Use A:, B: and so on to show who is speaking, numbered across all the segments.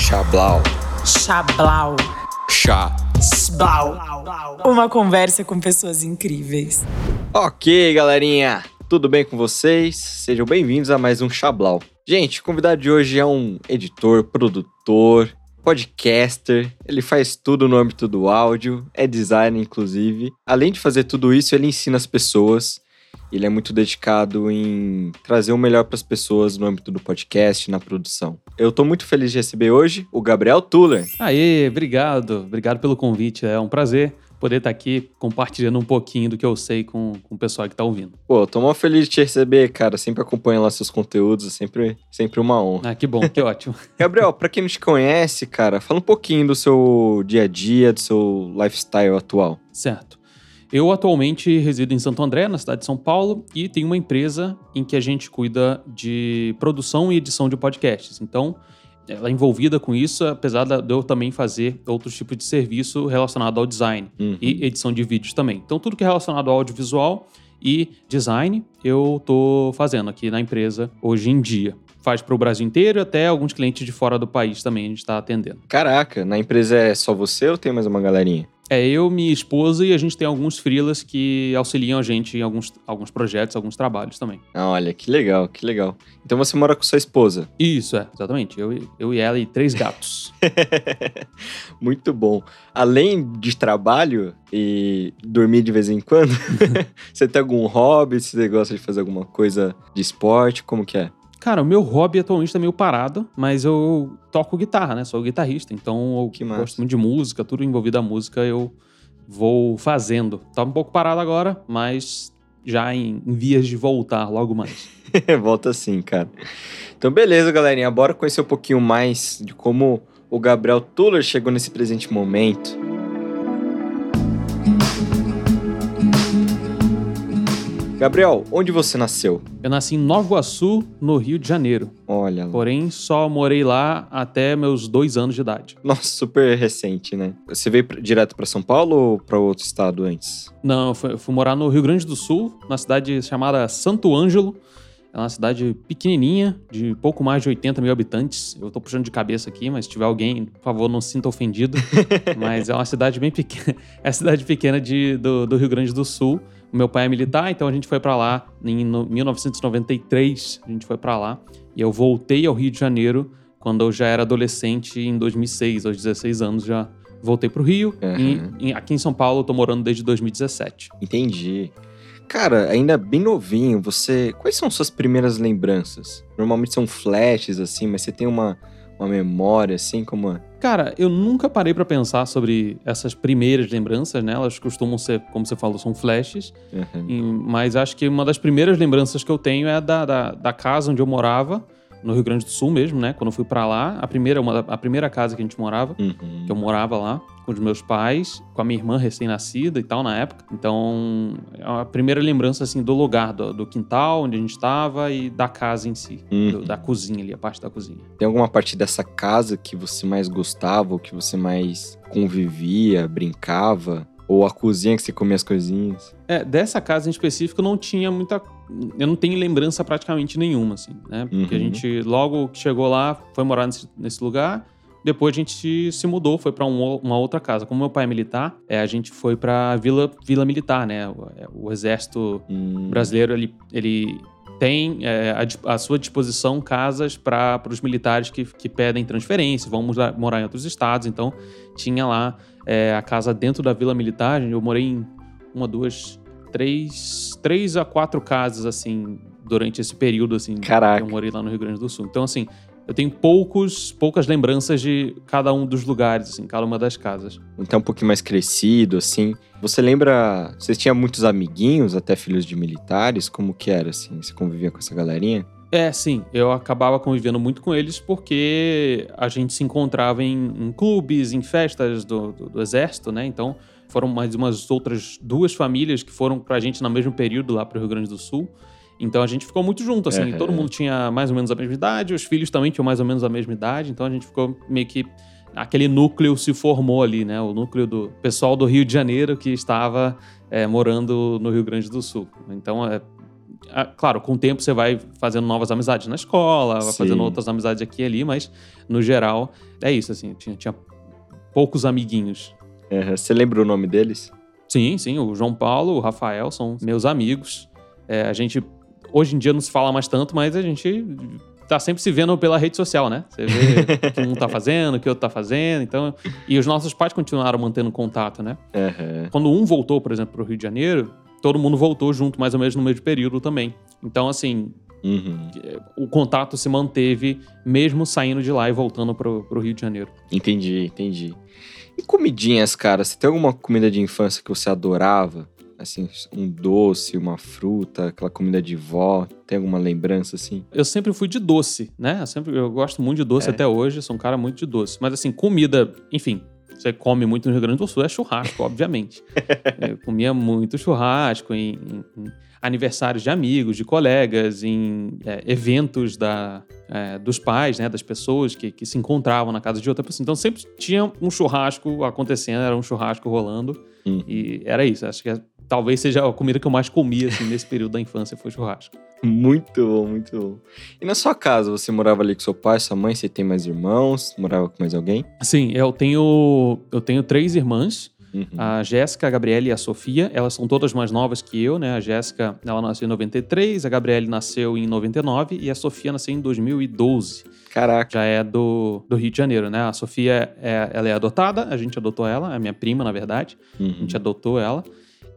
A: Chablau.
B: Chablau.
A: Chá.
B: Sblau. Uma conversa com pessoas incríveis.
A: Ok, galerinha. Tudo bem com vocês? Sejam bem-vindos a mais um Chablau. Gente, o convidado de hoje é um editor, produtor, podcaster. Ele faz tudo no âmbito do áudio, é designer, inclusive. Além de fazer tudo isso, ele ensina as pessoas. Ele é muito dedicado em trazer o melhor para as pessoas no âmbito do podcast, na produção. Eu estou muito feliz de receber hoje o Gabriel Tuller.
C: Aê, obrigado. Obrigado pelo convite. É um prazer poder estar aqui compartilhando um pouquinho do que eu sei com, com o pessoal que está ouvindo.
A: Pô, tô muito feliz de te receber, cara. Sempre acompanho lá seus conteúdos, é sempre, sempre uma honra.
C: Ah, que bom, que ótimo.
A: Gabriel, para quem não te conhece, cara, fala um pouquinho do seu dia a dia, do seu lifestyle atual.
C: Certo. Eu atualmente resido em Santo André, na cidade de São Paulo, e tenho uma empresa em que a gente cuida de produção e edição de podcasts. Então, ela é envolvida com isso, apesar de eu também fazer outros tipos de serviço relacionado ao design
A: Uhum.
C: e edição de vídeos também. Então, tudo que é relacionado ao audiovisual e design, eu tô fazendo aqui na empresa hoje em dia. Faz para o Brasil inteiro e até alguns clientes de fora do país também a gente está atendendo.
A: Caraca, na empresa é só você ou tem mais uma galerinha?
C: É eu, minha esposa e a gente tem alguns freelas que auxiliam a gente em alguns, alguns projetos, alguns trabalhos também.
A: Ah, olha, que legal, que legal. Então você mora com sua esposa.
C: Isso, é, exatamente. Eu, e- eu e ela e três gatos.
A: Muito bom. Além de trabalho e dormir de vez em quando, você tem algum hobby? Você gosta de fazer alguma coisa de esporte? Como que é?
C: Cara, o meu hobby atualmente tá meio parado, mas eu toco guitarra, né? Sou guitarrista, então eu
A: Que massa.
C: gosto muito de música, tudo envolvido a música eu vou fazendo. Tá um pouco parado agora, mas já em, em vias de voltar logo mais.
A: Volta assim, cara. Então, beleza, galerinha. Bora conhecer um pouquinho mais de como o Gabriel Tuller chegou nesse presente momento. Gabriel, onde você nasceu?
C: Eu nasci em Nova Iguaçu, no Rio de Janeiro.
A: Olha lá.
C: Porém, só morei lá até meus dois anos de idade.
A: Nossa, super recente, né? Você veio direto pra São Paulo ou pra outro estado antes?
C: Não, eu fui, eu fui morar no Rio Grande do Sul, na cidade chamada Santo Ângelo. É uma cidade pequenininha, de pouco mais de 80 mil habitantes. Eu tô puxando de cabeça aqui, mas se tiver alguém, por favor, não se sinta ofendido. mas é uma cidade bem pequena. É a cidade pequena de, do, do Rio Grande do Sul. O meu pai é militar, então a gente foi pra lá em no- 1993. A gente foi pra lá. E eu voltei ao Rio de Janeiro quando eu já era adolescente, em 2006, aos 16 anos já voltei pro Rio.
A: Uhum.
C: E, e aqui em São Paulo eu tô morando desde 2017.
A: Entendi. Cara, ainda bem novinho, você. Quais são suas primeiras lembranças? Normalmente são flashes, assim, mas você tem uma, uma memória, assim, como.
C: Cara, eu nunca parei pra pensar sobre essas primeiras lembranças, né? Elas costumam ser, como você falou, são flashes.
A: Uhum.
C: E- mas acho que uma das primeiras lembranças que eu tenho é da, da, da casa onde eu morava, no Rio Grande do Sul mesmo, né? Quando eu fui pra lá, a primeira, uma, a primeira casa que a gente morava,
A: Uhum.
C: que eu morava lá com os meus pais, com a minha irmã recém-nascida e tal na época. Então, é a primeira lembrança assim do lugar, do, do quintal onde a gente estava e da casa em si,
A: Uhum.
C: do- da cozinha ali, a parte da cozinha.
A: Tem alguma parte dessa casa que você mais gostava, ou que você mais convivia, brincava? Ou a cozinha que você comia as coisinhas?
C: É, dessa casa em específico não tinha muita. Eu não tenho lembrança praticamente nenhuma, assim, né? Porque a
A: Uhum.
C: gente, logo que chegou lá, foi morar nesse, nesse lugar. Depois a gente se, mudou, foi pra um uma outra casa. Como meu pai é militar, é, a gente foi pra Vila, Vila Militar, né? O, é, o exército
A: Hum,
C: brasileiro, ele, ele tem é, à, sua disposição casas para os militares que, que pedem transferência, vão morar, morar em outros estados. Então, tinha lá é, a casa dentro da Vila Militar. Eu morei em uma, duas, três, três a quatro casas, assim, durante esse período, assim,
A: Caraca.
C: que eu morei lá no Rio Grande do Sul. Então, assim, eu tenho poucos, poucas lembranças de cada um dos lugares, assim, cada uma das casas.
A: Então um pouquinho mais crescido, assim. Você lembra. Você tinha muitos amiguinhos, até filhos de militares? Como que era, assim? Você convivia com essa galerinha?
C: É, sim. Eu acabava convivendo muito com eles porque a gente se encontrava em, em clubes, em festas do, do- do exército, né? Então, foram mais umas outras duas famílias que foram pra gente no mesmo período lá pro Rio Grande do Sul. Então, a gente ficou muito junto, assim.
A: Aham.
C: Todo mundo tinha mais ou menos a mesma idade, os filhos também tinham mais ou menos a mesma idade. Então, a gente ficou meio que... Aquele núcleo se formou ali, né? O núcleo do pessoal do Rio de Janeiro que estava é, morando no Rio Grande do Sul. Então, é, claro, com o tempo você vai fazendo novas amizades na escola, vai
A: Sim.
C: fazendo outras amizades aqui e ali, mas no geral é isso, assim, tinha, tinha poucos amiguinhos.
A: Aham. Você lembra o nome deles?
C: Sim, sim, o João Paulo, o Rafael são meus amigos. É, a gente, hoje em dia não se fala mais tanto, mas a gente tá sempre se vendo pela rede social, né? Você vê o que um tá fazendo, o que o outro tá fazendo, então... E os nossos pais continuaram mantendo contato, né?
A: Aham.
C: Quando um voltou, por exemplo, pro Rio de Janeiro, todo mundo voltou junto, mais ou menos no mesmo período também. Então, assim,
A: Uhum.
C: o contato se manteve mesmo saindo de lá e voltando pro, pro Rio de Janeiro.
A: Entendi, entendi. E comidinhas, cara? Você tem alguma comida de infância que você adorava? Assim, um doce, uma fruta, aquela comida de vó. Tem alguma lembrança assim?
C: Eu sempre fui de doce, né? Eu, sempre, eu gosto muito de doce
A: É.
C: até hoje, sou um cara muito de doce. Mas assim, comida, enfim, você come muito no Rio Grande do Sul, é churrasco, obviamente. Eu comia muito churrasco em, em- em aniversários de amigos, de colegas, em é, eventos da, é, dos pais, né? Das pessoas que, que se encontravam na casa de outra pessoa. Então sempre tinha um churrasco acontecendo, era um churrasco rolando.
A: Uhum.
C: E era isso. Acho que é- talvez seja a comida que eu mais comia assim, nesse período da infância, foi churrasco.
A: Muito bom, muito bom. E na sua casa, você morava ali com seu pai, sua mãe? Você tem mais irmãos? Morava com mais alguém?
C: Sim, eu tenho, eu tenho três irmãs,
A: Uhum.
C: a Jéssica, a Gabriela e a Sofia. Elas são todas mais novas que eu, né? A Jéssica, ela nasceu em 93, a Gabriela nasceu em 99 e a Sofia nasceu em 2012.
A: Caraca.
C: Já é do, do Rio de Janeiro, né? A Sofia, é, ela é adotada, a gente adotou ela, é minha prima, na verdade. A
A: Uhum.
C: gente adotou ela.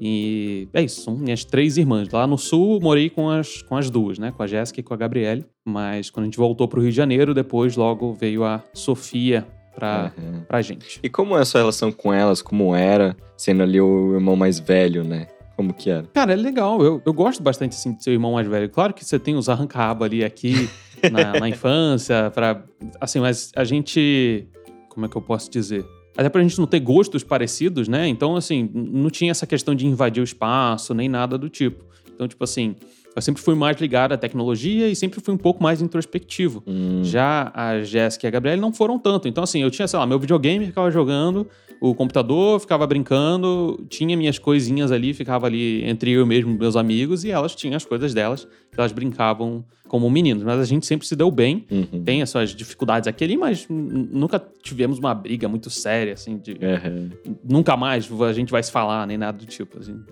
C: E é isso, são minhas três irmãs. Lá no sul, morei com as, com as duas, né? Com a Jéssica e com a Gabriele. Mas quando a gente voltou pro Rio de Janeiro, depois logo veio a Sofia pra,
A: Uhum.
C: pra gente.
A: E como é a sua relação com elas? Como era, sendo ali o irmão mais velho, né? Como que era?
C: Cara, é legal. Eu, eu gosto bastante, assim, de ser o irmão mais velho. Claro que você tem os arranca-rabo ali aqui na, na infância, pra... Assim, mas a gente... Como é que eu posso dizer? Até pra gente não ter gostos parecidos, né? Então, assim, não tinha essa questão de invadir o espaço, nem nada do tipo. Então, tipo assim, eu sempre fui mais ligado à tecnologia e sempre fui um pouco mais introspectivo.
A: Hum,
C: Já a Jéssica e a Gabriela não foram tanto. Então, assim, eu tinha, sei lá, meu videogame, ficava jogando, o computador, ficava brincando, tinha minhas coisinhas ali, ficava ali entre eu mesmo e meus amigos, e elas tinham as coisas delas, que elas brincavam como meninos. Mas a gente sempre se deu bem.
A: uhum.
C: Tem as suas dificuldades aqui ali, mas nunca tivemos uma briga muito séria, assim, de
A: Aham.
C: nunca mais a gente vai se falar, nem nada do tipo. assim.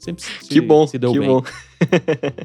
C: sempre se,
A: Que bom,
C: se deu
A: que
C: bem.
A: bom.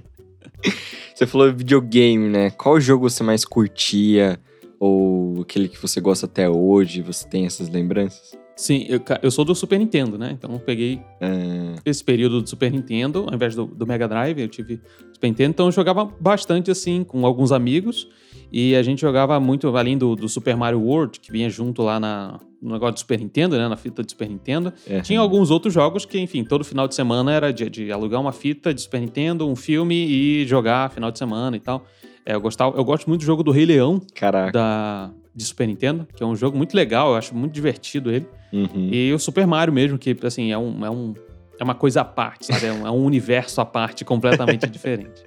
A: você falou videogame, né? Qual jogo você mais curtia? Ou aquele que você gosta até hoje? Você tem essas lembranças?
C: Sim, eu, eu sou do Super Nintendo, né? Então eu peguei
A: Ah,
C: esse período do Super Nintendo, ao invés do, do Mega Drive, eu tive Super Nintendo, então eu jogava bastante assim com alguns amigos e a gente jogava muito além do, do Super Mario World, que vinha junto lá na, no negócio do Super Nintendo, né, na fita do Super Nintendo.
A: é.
C: Tinha alguns outros jogos que, enfim, todo final de semana era de, de alugar uma fita de Super Nintendo, um filme e jogar final de semana e tal. É, eu, gostava, eu gosto muito do jogo do Rei Leão,
A: Caraca.
C: da, de Super Nintendo, que é um jogo muito legal, eu acho muito divertido ele.
A: Uhum.
C: E o Super Mario mesmo, que assim, é, um, é, um, é uma coisa à parte, sabe? É um, é um universo à parte completamente diferente.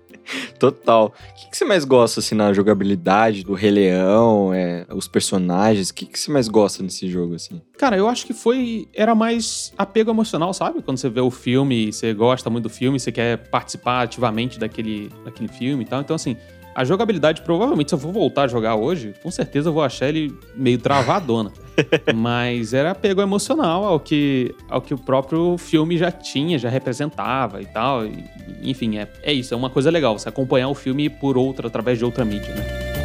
A: Total. O que, que você mais gosta, assim, na jogabilidade do Rei Leão? é, os personagens? O que, que você mais gosta nesse jogo, assim?
C: Cara, eu acho que foi. Era mais apego emocional, sabe? Quando você vê o filme, você gosta muito do filme, você quer participar ativamente daquele, daquele filme e tal. Então, assim, a jogabilidade, provavelmente, se eu for voltar a jogar hoje, com certeza eu vou achar ele meio travadona. Mas era apego emocional ao que, ao que o próprio filme já tinha, já representava e tal. E, enfim, é, é isso, é uma coisa legal, você acompanhar o filme por outra, através de outra mídia, né?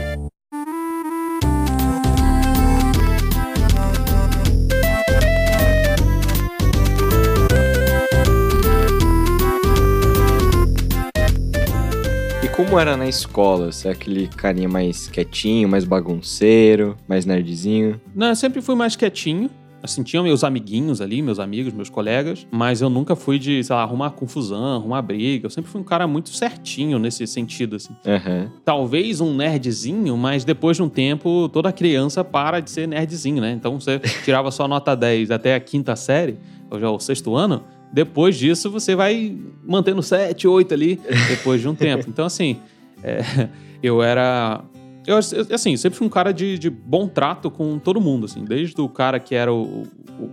A: Como era na escola? Você é aquele carinha mais quietinho, mais bagunceiro, mais nerdzinho?
C: Não, eu sempre fui mais quietinho. Assim, tinha meus amiguinhos ali, meus amigos, meus colegas, mas eu nunca fui de, sei lá, arrumar confusão, arrumar briga. Eu sempre fui um cara muito certinho nesse sentido, assim.
A: Aham.
C: Talvez um nerdzinho, mas depois de um tempo, toda criança para de ser nerdzinho, né? Então você tirava só nota 10 até a quinta série, ou já o sexto ano. Depois disso, você vai mantendo 7, 8 ali, depois de um tempo. Então, assim, é, eu era. Eu, assim, sempre fui um cara de, de bom trato com todo mundo, assim. Desde o cara que era o,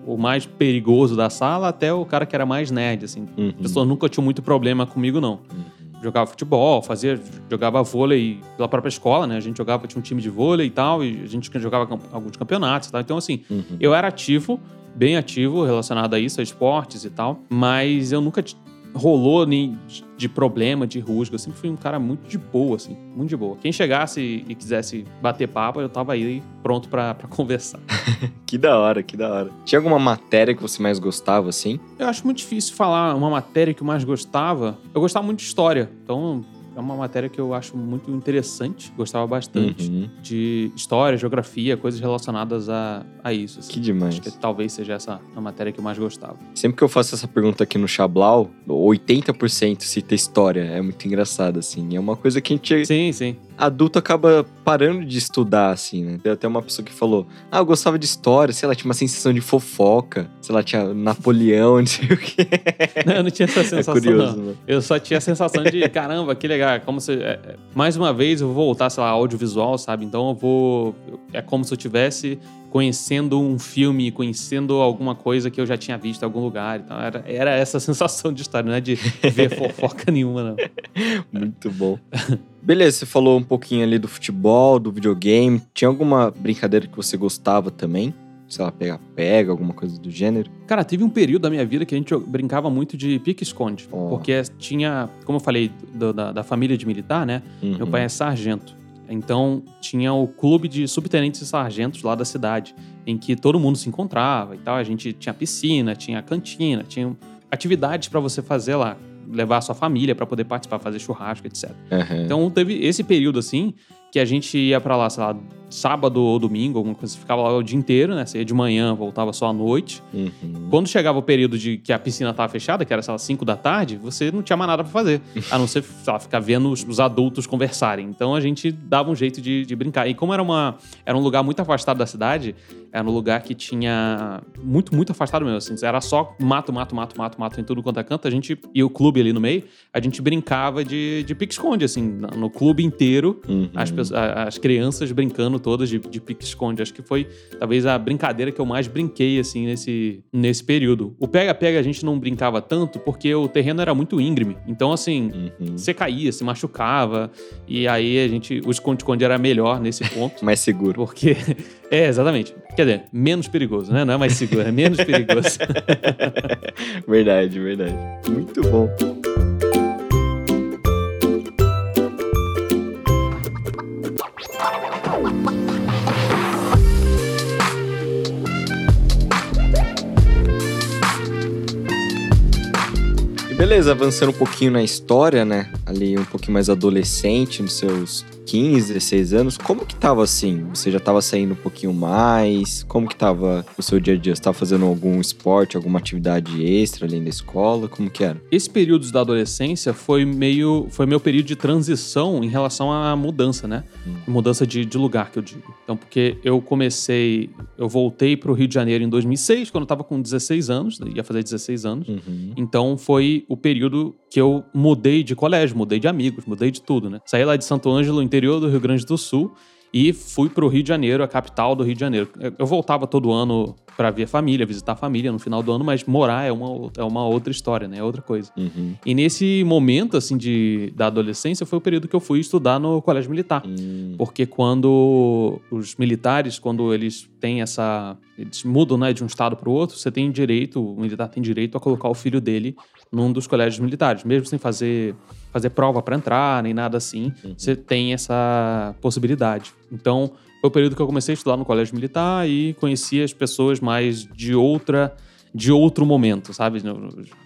C: o, o mais perigoso da sala até o cara que era mais nerd, assim.
A: Uhum.
C: As pessoas nunca tinham muito problema comigo, não. jogava futebol, fazia, jogava vôlei pela própria escola, né? A gente jogava, tinha um time de vôlei e tal, e a gente jogava alguns campeonatos e tal. Então, assim,
A: Uhum.
C: eu era ativo, bem ativo relacionado a isso, a esportes e tal, mas eu nunca rolou nem de- problema, de rusga. Eu sempre fui um cara muito de boa, assim, muito de boa. Quem chegasse e quisesse bater papo, eu tava aí pronto pra conversar.
A: Que da hora, que da hora. Tinha alguma matéria que você mais gostava, assim?
C: Eu acho muito difícil falar uma matéria que eu mais gostava. Eu gostava muito de história, então é uma matéria que eu acho muito interessante, gostava bastante.
A: Uhum.
C: De história, geografia, coisas relacionadas a, a isso. assim.
A: Que demais.
C: Acho que talvez seja essa a matéria que eu mais gostava.
A: Sempre que eu faço essa pergunta aqui no Chablau, 80% cita história. É muito engraçado, assim. É uma coisa que a gente,
C: Sim, sim.
A: Adulto, acaba parando de estudar, assim, né? Tem até uma pessoa que falou: Ah, eu gostava de história, sei lá, tinha uma sensação de fofoca. Sei lá, tinha Napoleão, não sei o quê.
C: Não, eu não tinha essa
A: É
C: sensação,
A: curioso,
C: não.
A: né?
C: Eu só tinha a sensação de, caramba, que legal. é Como se. é, é, mais uma vez, eu vou voltar, sei lá, audiovisual, sabe? Então eu vou. É como se eu tivesse conhecendo um filme, conhecendo alguma coisa que eu já tinha visto em algum lugar. Então era, era essa sensação de história, não é de ver fofoca nenhuma, não.
A: Muito bom. Beleza, você falou um pouquinho ali do futebol, do videogame. Tinha alguma brincadeira que você gostava também? Sei lá, pega-pega, alguma coisa do gênero?
C: Cara, teve um período da minha vida que a gente brincava muito de pique-esconde.
A: Ó.
C: Porque tinha, como eu falei, do- da, da família de militar, né? Meu
A: Uhum.
C: pai é sargento. Então, tinha o clube de subtenentes e sargentos lá da cidade, em que todo mundo se encontrava e tal. A gente tinha piscina, tinha cantina, tinha atividades para você fazer lá, levar a sua família para poder participar, fazer churrasco, etc.
A: Aham.
C: Então, teve esse período assim que a gente ia para lá, sei lá, sábado ou domingo, alguma coisa, ficava lá o dia inteiro, né? Você ia de manhã, voltava só à noite.
A: Uhum.
C: Quando chegava o período de que a piscina tava fechada, que era, sei lá, 5 da tarde, você não tinha mais nada pra fazer. A não ser, sei lá, ficar vendo os, os adultos conversarem. Então a gente dava um jeito de, de brincar. E como era, uma, era um lugar muito afastado da cidade, era um lugar que tinha. Muito, muito afastado mesmo. Assim, era só mato, mato, mato, mato, mato em tudo quanto é canto. A gente. E o clube ali no meio, a gente brincava de, de pique-esconde, assim, no clube inteiro.
A: Uhum.
C: As, as crianças brincando todas de, de pique-esconde. Acho que foi talvez a brincadeira que eu mais brinquei, assim, nesse, nesse período. O pega-pega a gente não brincava tanto porque o terreno era muito íngreme. Então, assim,
A: Uhum.
C: você caía, se machucava. E aí a gente. O esconde-esconde era melhor nesse ponto.
A: Mais seguro.
C: Porque. É, exatamente. Quer dizer, menos perigoso, né? Não é mais seguro, é menos perigoso.
A: verdade, verdade. Muito bom. Beleza, avançando um pouquinho na história, né? Ali um pouquinho mais adolescente, nos seus 15, 16 anos, como que tava assim? Você já tava saindo um pouquinho mais? Como que tava o seu dia a dia? Você tava fazendo algum esporte, alguma atividade extra além da escola? Como que era?
C: Esse período da adolescência foi meio. Foi meu período de transição em relação à mudança, né?
A: Hum.
C: Mudança de, de lugar, que eu digo. Então, porque eu comecei. Eu voltei pro Rio de Janeiro em 2006, quando eu tava com 16 anos, ia fazer 16 anos.
A: Uhum.
C: Então foi o período que eu mudei de colégio, mudei de amigos, mudei de tudo, né? Saí lá de Santo Ângelo, interior do Rio Grande do Sul, e fui pro Rio de Janeiro, a capital do Rio de Janeiro. Eu voltava todo ano para ver a família, visitar a família no final do ano, mas morar é uma, é uma outra história, né? É outra coisa.
A: Uhum.
C: E nesse momento, assim, de, da adolescência, foi o período que eu fui estudar no colégio militar.
A: Hum.
C: Porque quando os militares, quando eles têm essa. Eles mudam né, de um estado para o outro, você tem direito, o militar tem direito a colocar o filho dele num dos colégios militares, mesmo sem fazer, fazer prova para entrar, nem nada assim,
A: Uhum.
C: você tem essa possibilidade. Então, foi o período que eu comecei a estudar no colégio militar e conheci as pessoas mais de outra. De outro momento, sabe?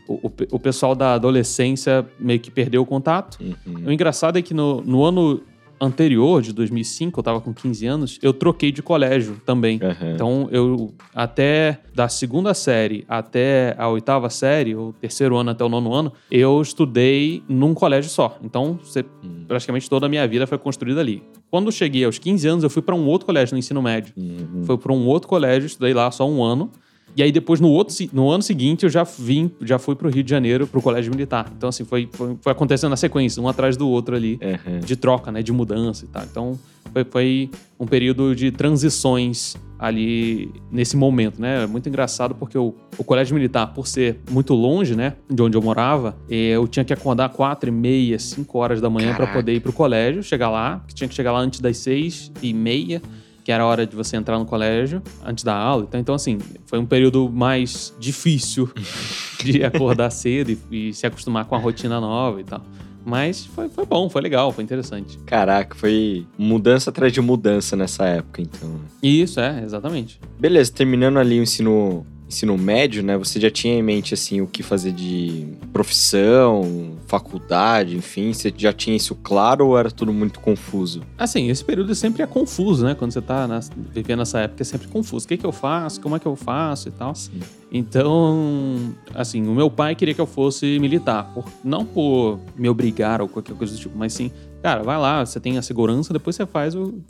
C: O, o, o pessoal da adolescência meio que perdeu o contato.
A: Uhum.
C: O engraçado é que no, no ano anterior, de 2005, eu tava com 15 anos, eu troquei de colégio também.
A: Aham.
C: Então, eu, até da segunda série até a oitava série, ou terceiro ano até o nono ano, eu estudei num colégio só. Então, você-
A: Hum.
C: praticamente toda a minha vida foi construída ali. Quando eu cheguei aos 15 anos, eu fui para um outro colégio no ensino médio.
A: Uhum.
C: Foi para um outro colégio, estudei lá só um ano. E aí depois, no, outro, no ano seguinte, eu já vim, já fui pro Rio de Janeiro, pro colégio militar. Então, assim, foi, foi, foi acontecendo na sequência, um atrás do outro ali,
A: Aham.
C: de troca, né? De mudança e tal. Então, foi, foi um período de transições ali nesse momento, né? É muito engraçado porque o, o colégio militar, por ser muito longe, né, de onde eu morava, eu tinha que acordar quatro e meia, cinco horas da manhã para poder ir pro colégio, chegar lá, que tinha que chegar lá antes das seis e meia que era a hora de você entrar no colégio antes da aula. Então, então assim, foi um período mais difícil de acordar cedo e, e, se acostumar com a rotina nova e tal. Mas foi, foi bom, foi legal, foi interessante.
A: Caraca, foi mudança atrás de mudança nessa época, então.
C: Isso, é, exatamente.
A: Beleza, terminando ali o ensino ensino médio, né, você já tinha em mente assim o que fazer de profissão, faculdade, enfim, você já tinha isso claro ou era tudo muito confuso?
C: Assim, esse período sempre é confuso, né? Quando você tá na, vivendo essa época é sempre confuso. O que que eu faço? Como é que eu faço e tal? Sim. Então, assim, o meu pai queria que eu fosse militar, por, não por me obrigar ou qualquer coisa do tipo, mas sim, cara, vai lá, você tem a segurança, depois você faz o,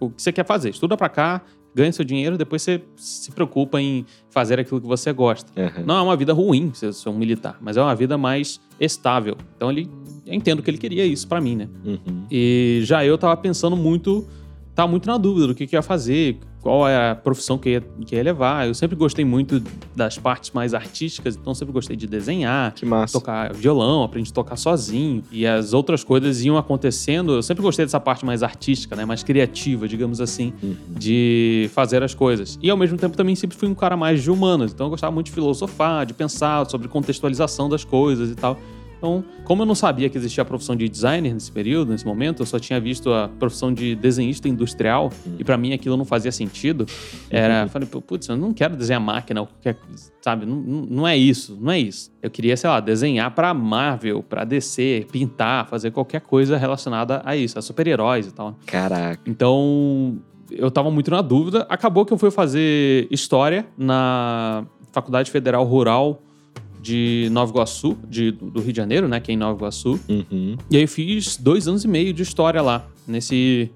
C: o que você quer fazer. Estuda pra cá, ganha seu dinheiro, depois você se preocupa em fazer aquilo que você gosta. Uhum. Não é uma vida ruim você ser um militar, mas é uma vida mais estável. Então ele, eu entendo que ele queria isso para mim, né? Uhum. E já eu tava pensando muito, tava muito na dúvida do que, que ia fazer, qual é a profissão que ia, que ia levar. Eu sempre gostei muito das partes mais artísticas, então sempre gostei de desenhar, tocar violão, aprendi a tocar sozinho. E as outras coisas iam acontecendo. Eu sempre gostei dessa parte mais artística, né? Mais criativa, digamos assim, uhum. de fazer as coisas. E ao mesmo tempo também sempre fui um cara mais de humanas, então eu gostava muito de filosofar, de pensar sobre contextualização das coisas e tal. Então, como eu não sabia que existia a profissão de designer nesse período, nesse momento, eu só tinha visto a profissão de desenhista industrial uhum. e para mim aquilo não fazia sentido. Era, uhum. falei, putz, eu não quero desenhar máquina ou qualquer, sabe? Não, não é isso, não é isso. Eu queria, sei lá, desenhar para Marvel, para DC, pintar, fazer qualquer coisa relacionada a isso, a super-heróis e tal.
A: Caraca.
C: Então, eu tava muito na dúvida. Acabou que eu fui fazer história na Faculdade Federal Rural de Nova Iguaçu, de, do Rio de Janeiro, né? Que é em Nova Iguaçu. Uhum. E aí fiz dois anos e meio de história lá, nesse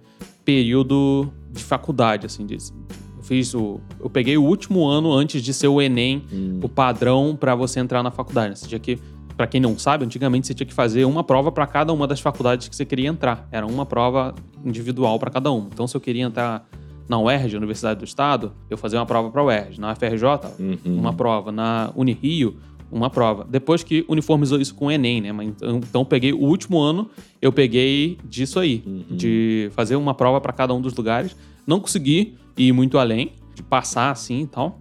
C: período de faculdade, assim. De, eu fiz o. Eu peguei o último ano antes de ser o Enem, uhum. o padrão para você entrar na faculdade. Você tinha que. Pra quem não sabe, antigamente você tinha que fazer uma prova para cada uma das faculdades que você queria entrar. Era uma prova individual para cada uma. Então, se eu queria entrar na UERJ, Universidade do Estado, eu fazia uma prova para a UERJ. Na UFRJ, uhum. uma prova. Na Unirio, uma prova. Depois que uniformizou isso com o Enem, né? Então, então peguei o último ano, eu peguei disso aí, uhum. de fazer uma prova para cada um dos lugares. Não consegui ir muito além, de passar assim e tal.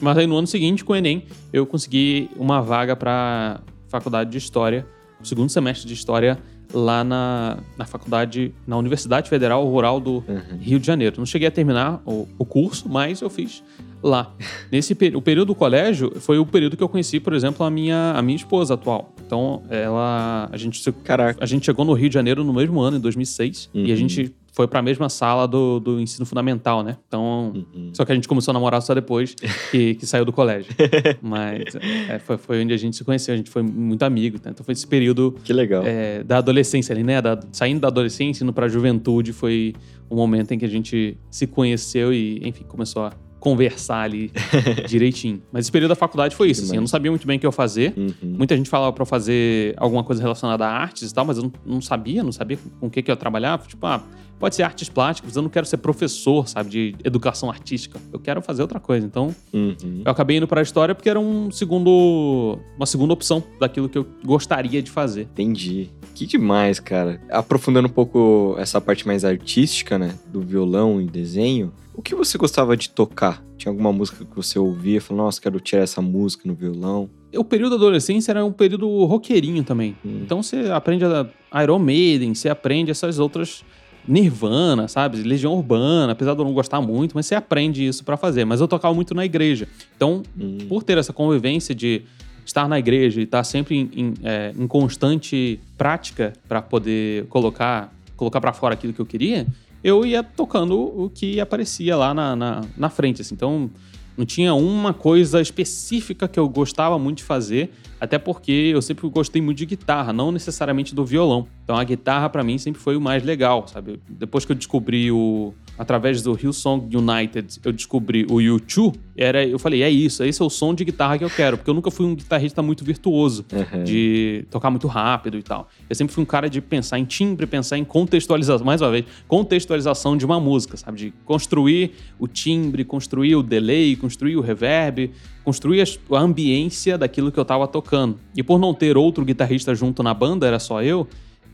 C: Mas aí no ano seguinte, com o Enem, eu consegui uma vaga para faculdade de História, segundo semestre de História lá na, na faculdade, na Universidade Federal Rural do uhum. Rio de Janeiro. Não cheguei a terminar o, o curso, mas eu fiz lá. Nesse o período do colégio foi o período que eu conheci, por exemplo, a minha, a minha esposa atual. Então, ela a gente Caraca. a gente chegou no Rio de Janeiro no mesmo ano, em 2006, uhum. e a uhum. gente foi para a mesma sala do, do ensino fundamental, né? Então, uhum. só que a gente começou a namorar só depois que, que saiu do colégio. Mas é, foi, foi onde a gente se conheceu, a gente foi muito amigo, né? Então foi esse período
A: que legal.
C: É, da adolescência ali, né? Da, saindo da adolescência indo para a juventude foi o momento em que a gente se conheceu e, enfim, começou a conversar ali direitinho. Mas esse período da faculdade foi isso, assim, eu não sabia muito bem o que eu fazer. Uhum. Muita gente falava para fazer alguma coisa relacionada a artes e tal, mas eu não, não sabia, não sabia com o que, que eu trabalhava. Tipo, ah, pode ser artes plásticas, eu não quero ser professor, sabe, de educação artística. Eu quero fazer outra coisa. Então, uhum. eu acabei indo para a história porque era um segundo, uma segunda opção daquilo que eu gostaria de fazer.
A: Entendi. Que demais, cara. Aprofundando um pouco essa parte mais artística, né, do violão e desenho, o que você gostava de tocar? Tinha alguma música que você ouvia e falou, nossa, quero tirar essa música no violão?
C: O período da adolescência era um período roqueirinho também. Hum. Então você aprende a Iron Maiden, você aprende essas outras Nirvana, sabe? Legião Urbana, apesar de eu não gostar muito, mas você aprende isso para fazer. Mas eu tocava muito na igreja. Então, hum. por ter essa convivência de estar na igreja e estar sempre em, em, é, em constante prática para poder colocar colocar para fora aquilo que eu queria, eu ia tocando o que aparecia lá na, na, na frente. Assim. Então, não tinha uma coisa específica que eu gostava muito de fazer, até porque eu sempre gostei muito de guitarra, não necessariamente do violão. Então a guitarra para mim sempre foi o mais legal, sabe? Depois que eu descobri o, através do Hillsong United, eu descobri o U2, era, eu falei, é isso, esse é o som de guitarra que eu quero, porque eu nunca fui um guitarrista muito virtuoso,
A: Uhum.
C: de tocar muito rápido e tal. Eu sempre fui um cara de pensar em timbre, pensar em contextualização, mais uma vez, contextualização de uma música, sabe? De construir o timbre, construir o delay, construir o reverb, construir a ambiência daquilo que eu tava tocando. E por não ter outro guitarrista junto na banda, era só eu,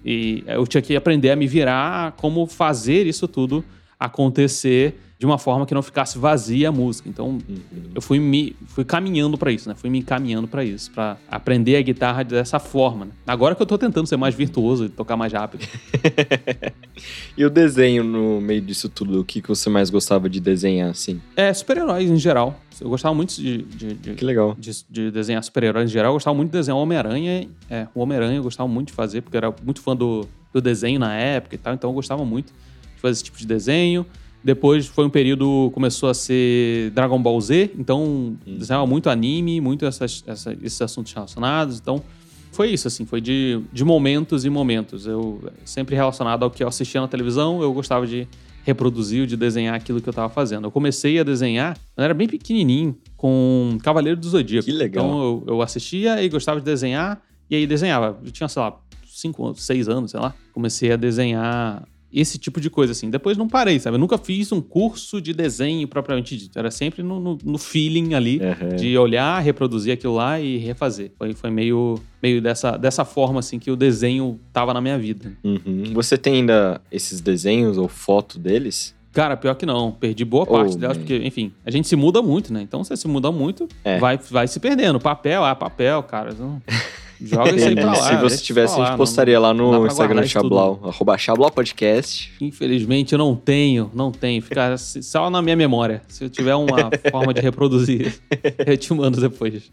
C: e eu tinha que aprender a me virar como fazer isso tudo acontecer de uma forma que não ficasse vazia a música. Então, eu fui me fui caminhando pra isso, né? Fui me encaminhando pra isso, pra aprender a guitarra dessa forma. Né? Agora que eu tô tentando ser mais virtuoso e tocar mais rápido.
A: E o desenho no meio disso tudo, o que que você mais gostava de desenhar, assim?
C: É, super-heróis em geral. Eu gostava muito de, de, de-
A: Que legal.
C: de, de desenhar super-heróis em geral. Eu gostava muito de desenhar o Homem-Aranha. É, o Homem-Aranha eu gostava muito de fazer, porque eu era muito fã do, do desenho na época e tal. Então eu gostava muito fazer esse tipo de desenho. Depois foi um período, começou a ser Dragon Ball Z. Então desenhava muito anime, muito essas, essa- esses assuntos relacionados. Então foi isso, assim. Foi de, de momentos e momentos. Eu sempre relacionado ao que eu assistia na televisão, eu gostava de reproduzir, de desenhar aquilo que eu tava fazendo. Eu comecei a desenhar, eu era bem pequenininho, com Cavaleiro do Zodíaco.
A: Que legal.
C: Então eu, eu assistia e gostava de desenhar, e aí desenhava. Eu tinha, sei lá, 5, 6 anos, sei lá. Comecei a desenhar esse tipo de coisa, assim. Depois não parei, sabe? Eu nunca fiz um curso de desenho propriamente dito. Era sempre no, no- no feeling ali
A: Uhum.
C: de olhar, reproduzir aquilo lá e refazer. Foi, foi meio, meio dessa, dessa forma, assim, que o desenho tava na minha vida.
A: Uhum. Você tem ainda esses desenhos ou foto deles?
C: Cara, pior que não. Perdi boa parte
A: Oh,
C: delas,
A: man.
C: porque, enfim, a gente se muda muito, né? Então, você se muda muito,
A: É.
C: vai, vai se perdendo. Papel, ah, papel, cara. não- Joga isso aí pra lá.
A: Se você tivesse, a gente postaria lá no Instagram
C: tudo.
A: Xablau, arroba Xablau Podcast.
C: Infelizmente, eu não tenho, não tenho. Fica só na minha memória. Se eu tiver uma forma de reproduzir, eu te mando depois.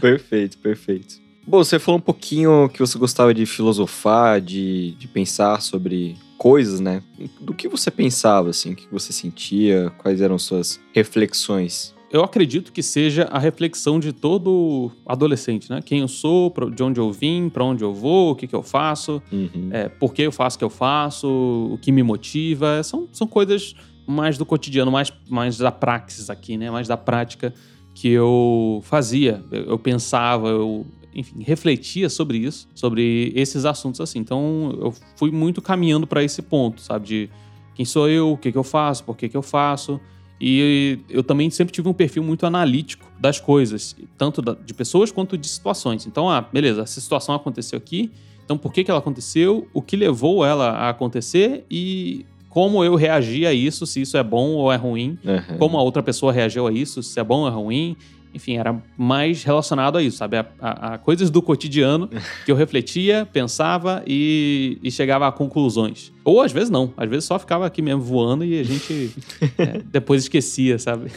A: Perfeito, perfeito. Bom, você falou um pouquinho que você gostava de filosofar, de, de pensar sobre coisas, né? Do que você pensava, assim, o que você sentia, quais eram suas reflexões?
C: Eu acredito que seja a reflexão de todo adolescente, né? Quem eu sou, de onde eu vim, pra onde eu vou, o que, que eu faço.
A: Uhum.
C: é, por que eu faço o que eu faço, o que me motiva. São, são coisas mais do cotidiano, mais, mais da praxis aqui, né? Mais da prática que eu fazia. Eu, eu pensava, eu, enfim, refletia sobre isso, sobre esses assuntos assim. Então, eu fui muito caminhando para esse ponto, sabe? De quem sou eu, o que, que eu faço, por que, que eu faço. E eu também sempre tive um perfil muito analítico das coisas, tanto de pessoas quanto de situações. Então, ah, beleza, essa situação aconteceu aqui, então, por que, que ela aconteceu? O que levou ela a acontecer? E como eu reagi a isso? Se isso é bom ou é ruim?
A: Uhum.
C: Como a outra pessoa reagiu a isso? Se é bom ou é ruim? Enfim, era mais relacionado a isso, sabe? A, a- a coisas do cotidiano que eu refletia, pensava e, e chegava a conclusões. Ou às vezes não, às vezes só ficava aqui mesmo voando e a gente é, depois esquecia, sabe?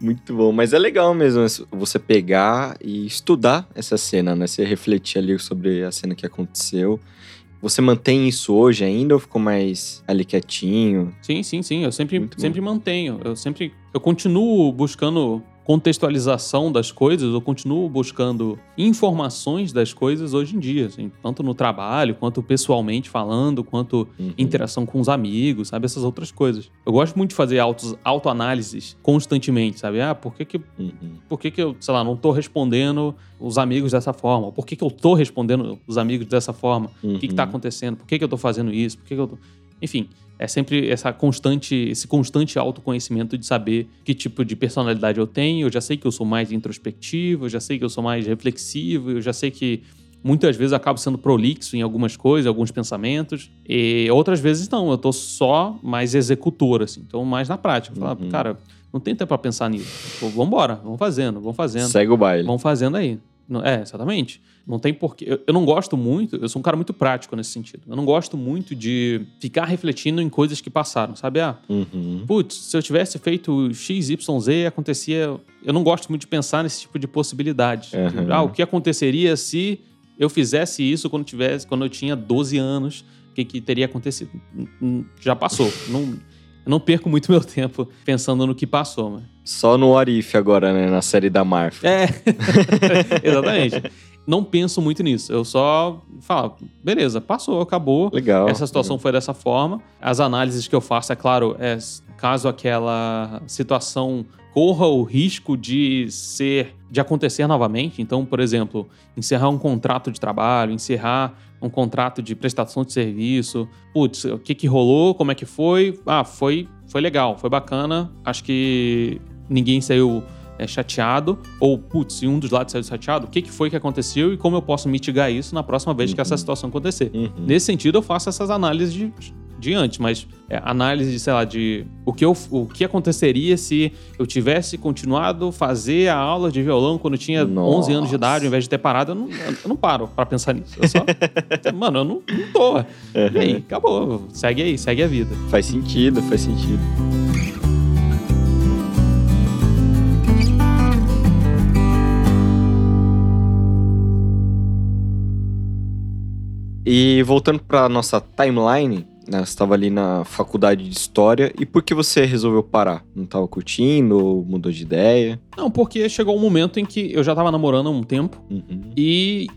A: Muito bom, mas é legal mesmo você pegar e estudar essa cena, né? Você refletir ali sobre a cena que aconteceu. Você mantém isso hoje ainda ou ficou mais ali quietinho?
C: Sim, sim, sim. Eu sempre, sempre mantenho. Eu sempre. Eu continuo buscando contextualização das coisas, eu continuo buscando informações das coisas hoje em dia, assim, tanto no trabalho, quanto pessoalmente falando, quanto
A: Uhum.
C: interação com os amigos, sabe? Essas outras coisas. Eu gosto muito de fazer autos, autoanálises constantemente, sabe? Ah, por que que
A: Uhum.
C: por que, que eu, sei lá, não tô respondendo os amigos dessa forma? Por que, que eu tô respondendo os amigos dessa forma? O que, que tá
A: Uhum.
C: acontecendo? Por que, que eu tô fazendo isso? Por que, que eu tô. Enfim, é sempre essa constante, esse constante autoconhecimento de saber que tipo de personalidade eu tenho. Eu já sei que eu sou mais introspectivo, eu já sei que eu sou mais reflexivo, eu já sei que muitas vezes eu acabo sendo prolixo em algumas coisas, alguns pensamentos. E outras vezes não, eu tô só mais executor, assim. Então, mais na prática. Eu falo,
A: Uhum.
C: cara, não tem tempo pra pensar nisso. Pô, vambora, vamos fazendo, vamos fazendo.
A: Segue o baile.
C: Vão fazendo aí. É, exatamente. Não tem porquê. Eu, eu não gosto muito, eu sou um cara muito prático nesse sentido. Eu não gosto muito de ficar refletindo em coisas que passaram, sabe? Ah,
A: Uhum.
C: putz, se eu tivesse feito X, Y, Z, acontecia. Eu não gosto muito de pensar nesse tipo de possibilidade.
A: Aham.
C: Ah, o que aconteceria se eu fizesse isso quando, tivesse, quando eu tinha 12 anos? O que, que teria acontecido? Já passou. não, eu não perco muito meu tempo pensando no que passou.
A: Só no What If agora, né? Na série da Marvel.
C: É, exatamente. Não penso muito nisso. Eu só falo, beleza, passou, acabou.
A: Legal.
C: Essa situação foi dessa forma. As análises que eu faço, é claro, é caso aquela situação corra o risco de ser de acontecer novamente. Então, por exemplo, encerrar um contrato de trabalho, encerrar um contrato de prestação de serviço. Putz, o que que rolou? Como é que foi? Ah, foi foi legal, foi bacana. Acho que ninguém saiu é, chateado, ou putz, se um dos lados saiu chateado, o que, que foi que aconteceu e como eu posso mitigar isso na próxima vez que essa
A: Uhum.
C: situação acontecer.
A: Uhum.
C: Nesse sentido, eu faço essas análises de, de antes, mas é, análise de, sei lá, de o que, eu, o que aconteceria se eu tivesse continuado fazer a aula de violão quando eu tinha 11 anos de idade, ao invés de ter parado, eu não, eu não paro pra pensar nisso. Eu só, mano, eu não, não tô. E aí, acabou. Segue aí, segue a vida.
A: Faz sentido, faz sentido. E voltando para nossa timeline, né, você estava ali na faculdade de história e por que você resolveu parar? Não estava curtindo ou mudou de ideia?
C: Não, porque chegou um momento em que eu já tava namorando há um tempo
A: Uhum.
C: e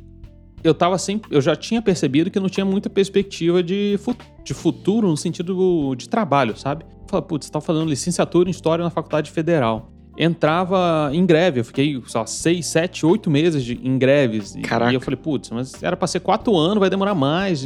C: eu tava sempre. Eu já tinha percebido que não tinha muita perspectiva de, fu- de futuro no sentido de trabalho, sabe? Falei, putz, você tá fazendo licenciatura em História na Faculdade Federal. Entrava em greve, eu fiquei, sei lá, seis, sete, oito meses de, em greves. E,
A: Caraca.
C: e eu falei, putz, mas era pra ser quatro anos, vai demorar mais.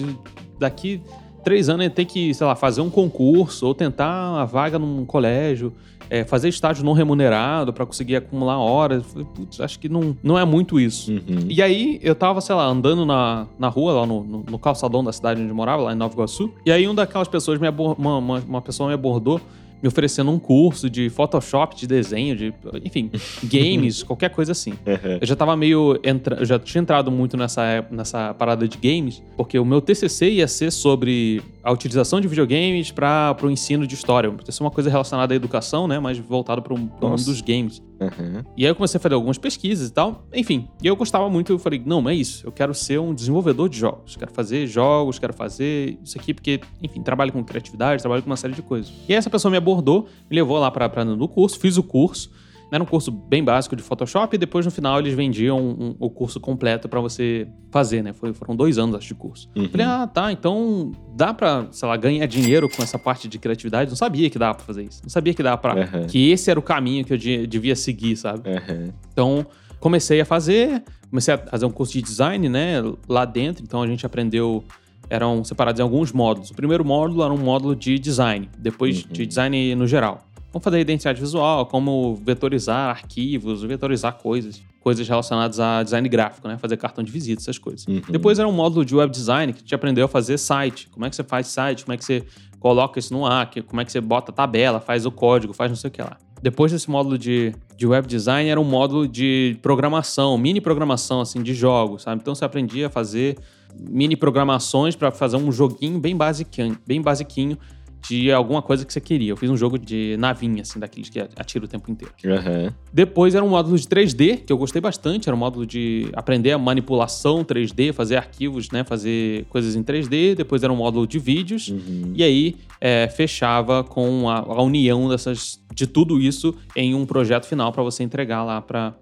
C: Daqui três anos ia ter que, sei lá, fazer um concurso ou tentar uma vaga num colégio é, fazer estágio não remunerado pra conseguir acumular horas. Eu Falei, putz, acho que não, não é muito isso.
A: Uhum.
C: E aí, eu tava, sei lá, andando na, na rua, lá no, no, no calçadão da cidade onde eu morava, lá em Nova Iguaçu. E aí, uma daquelas pessoas, me uma, uma, uma pessoa me abordou, me oferecendo um curso de Photoshop, de desenho, de, enfim, games, qualquer coisa assim.
A: Uhum.
C: Eu já tava meio. Entra... Eu já tinha entrado muito nessa, nessa parada de games, porque o meu TCC ia ser sobre a utilização de videogames para o ensino de história. Ia ser uma coisa relacionada à educação, né? Mas voltado para o mundo dos games.
A: Uhum.
C: E aí eu comecei a fazer algumas pesquisas e tal. Enfim, e eu gostava muito. Eu falei, não, não é isso. Eu quero ser um desenvolvedor de jogos. Quero fazer jogos, quero fazer isso aqui, porque, enfim, trabalho com criatividade, trabalho com uma série de coisas. E aí essa pessoa me abordou, me levou lá para no curso, fiz o curso. Era um curso bem básico de Photoshop e depois no final eles vendiam um- o curso completo para você fazer, né? Foi- foram dois anos, acho, de curso.
A: Uhum.
C: Falei, ah, tá, então dá pra, sei lá, ganhar dinheiro com essa parte de criatividade. Não sabia que dava pra fazer isso. Não sabia que dava pra.
A: Uhum.
C: Que esse era o caminho que eu de- devia seguir, sabe?
A: Uhum.
C: Então, comecei a fazer, comecei a fazer um curso de design, né, lá dentro. Então, a gente aprendeu, eram separados em alguns módulos. O primeiro módulo era um módulo de design, depois
A: Uhum.
C: de design no geral. Como fazer identidade visual, como vetorizar arquivos, vetorizar coisas, coisas relacionadas a design gráfico, né, fazer cartão de visita, essas coisas.
A: Uhum.
C: Depois era um módulo de web design que te aprendeu a fazer site. Como é que você faz site, como é que você coloca isso no ar, como é que você bota a tabela, faz o código, faz não sei o que lá. Depois desse módulo de, de web design era um módulo de programação, mini programação assim de jogos, sabe? Então você aprendia a fazer mini programações para fazer um joguinho bem basiquinho, bem basiquinho de alguma coisa que você queria. Eu fiz um jogo de navinha assim, daqueles que atira o tempo inteiro.
A: Uhum.
C: Depois era um módulo de 3D, que eu gostei bastante. Era um módulo de aprender a manipulação 3D, fazer arquivos, né? Fazer coisas em 3D. Depois era um módulo de vídeos.
A: Uhum.
C: E aí é, fechava com a, a união dessas, de tudo isso em um projeto final para você entregar lá para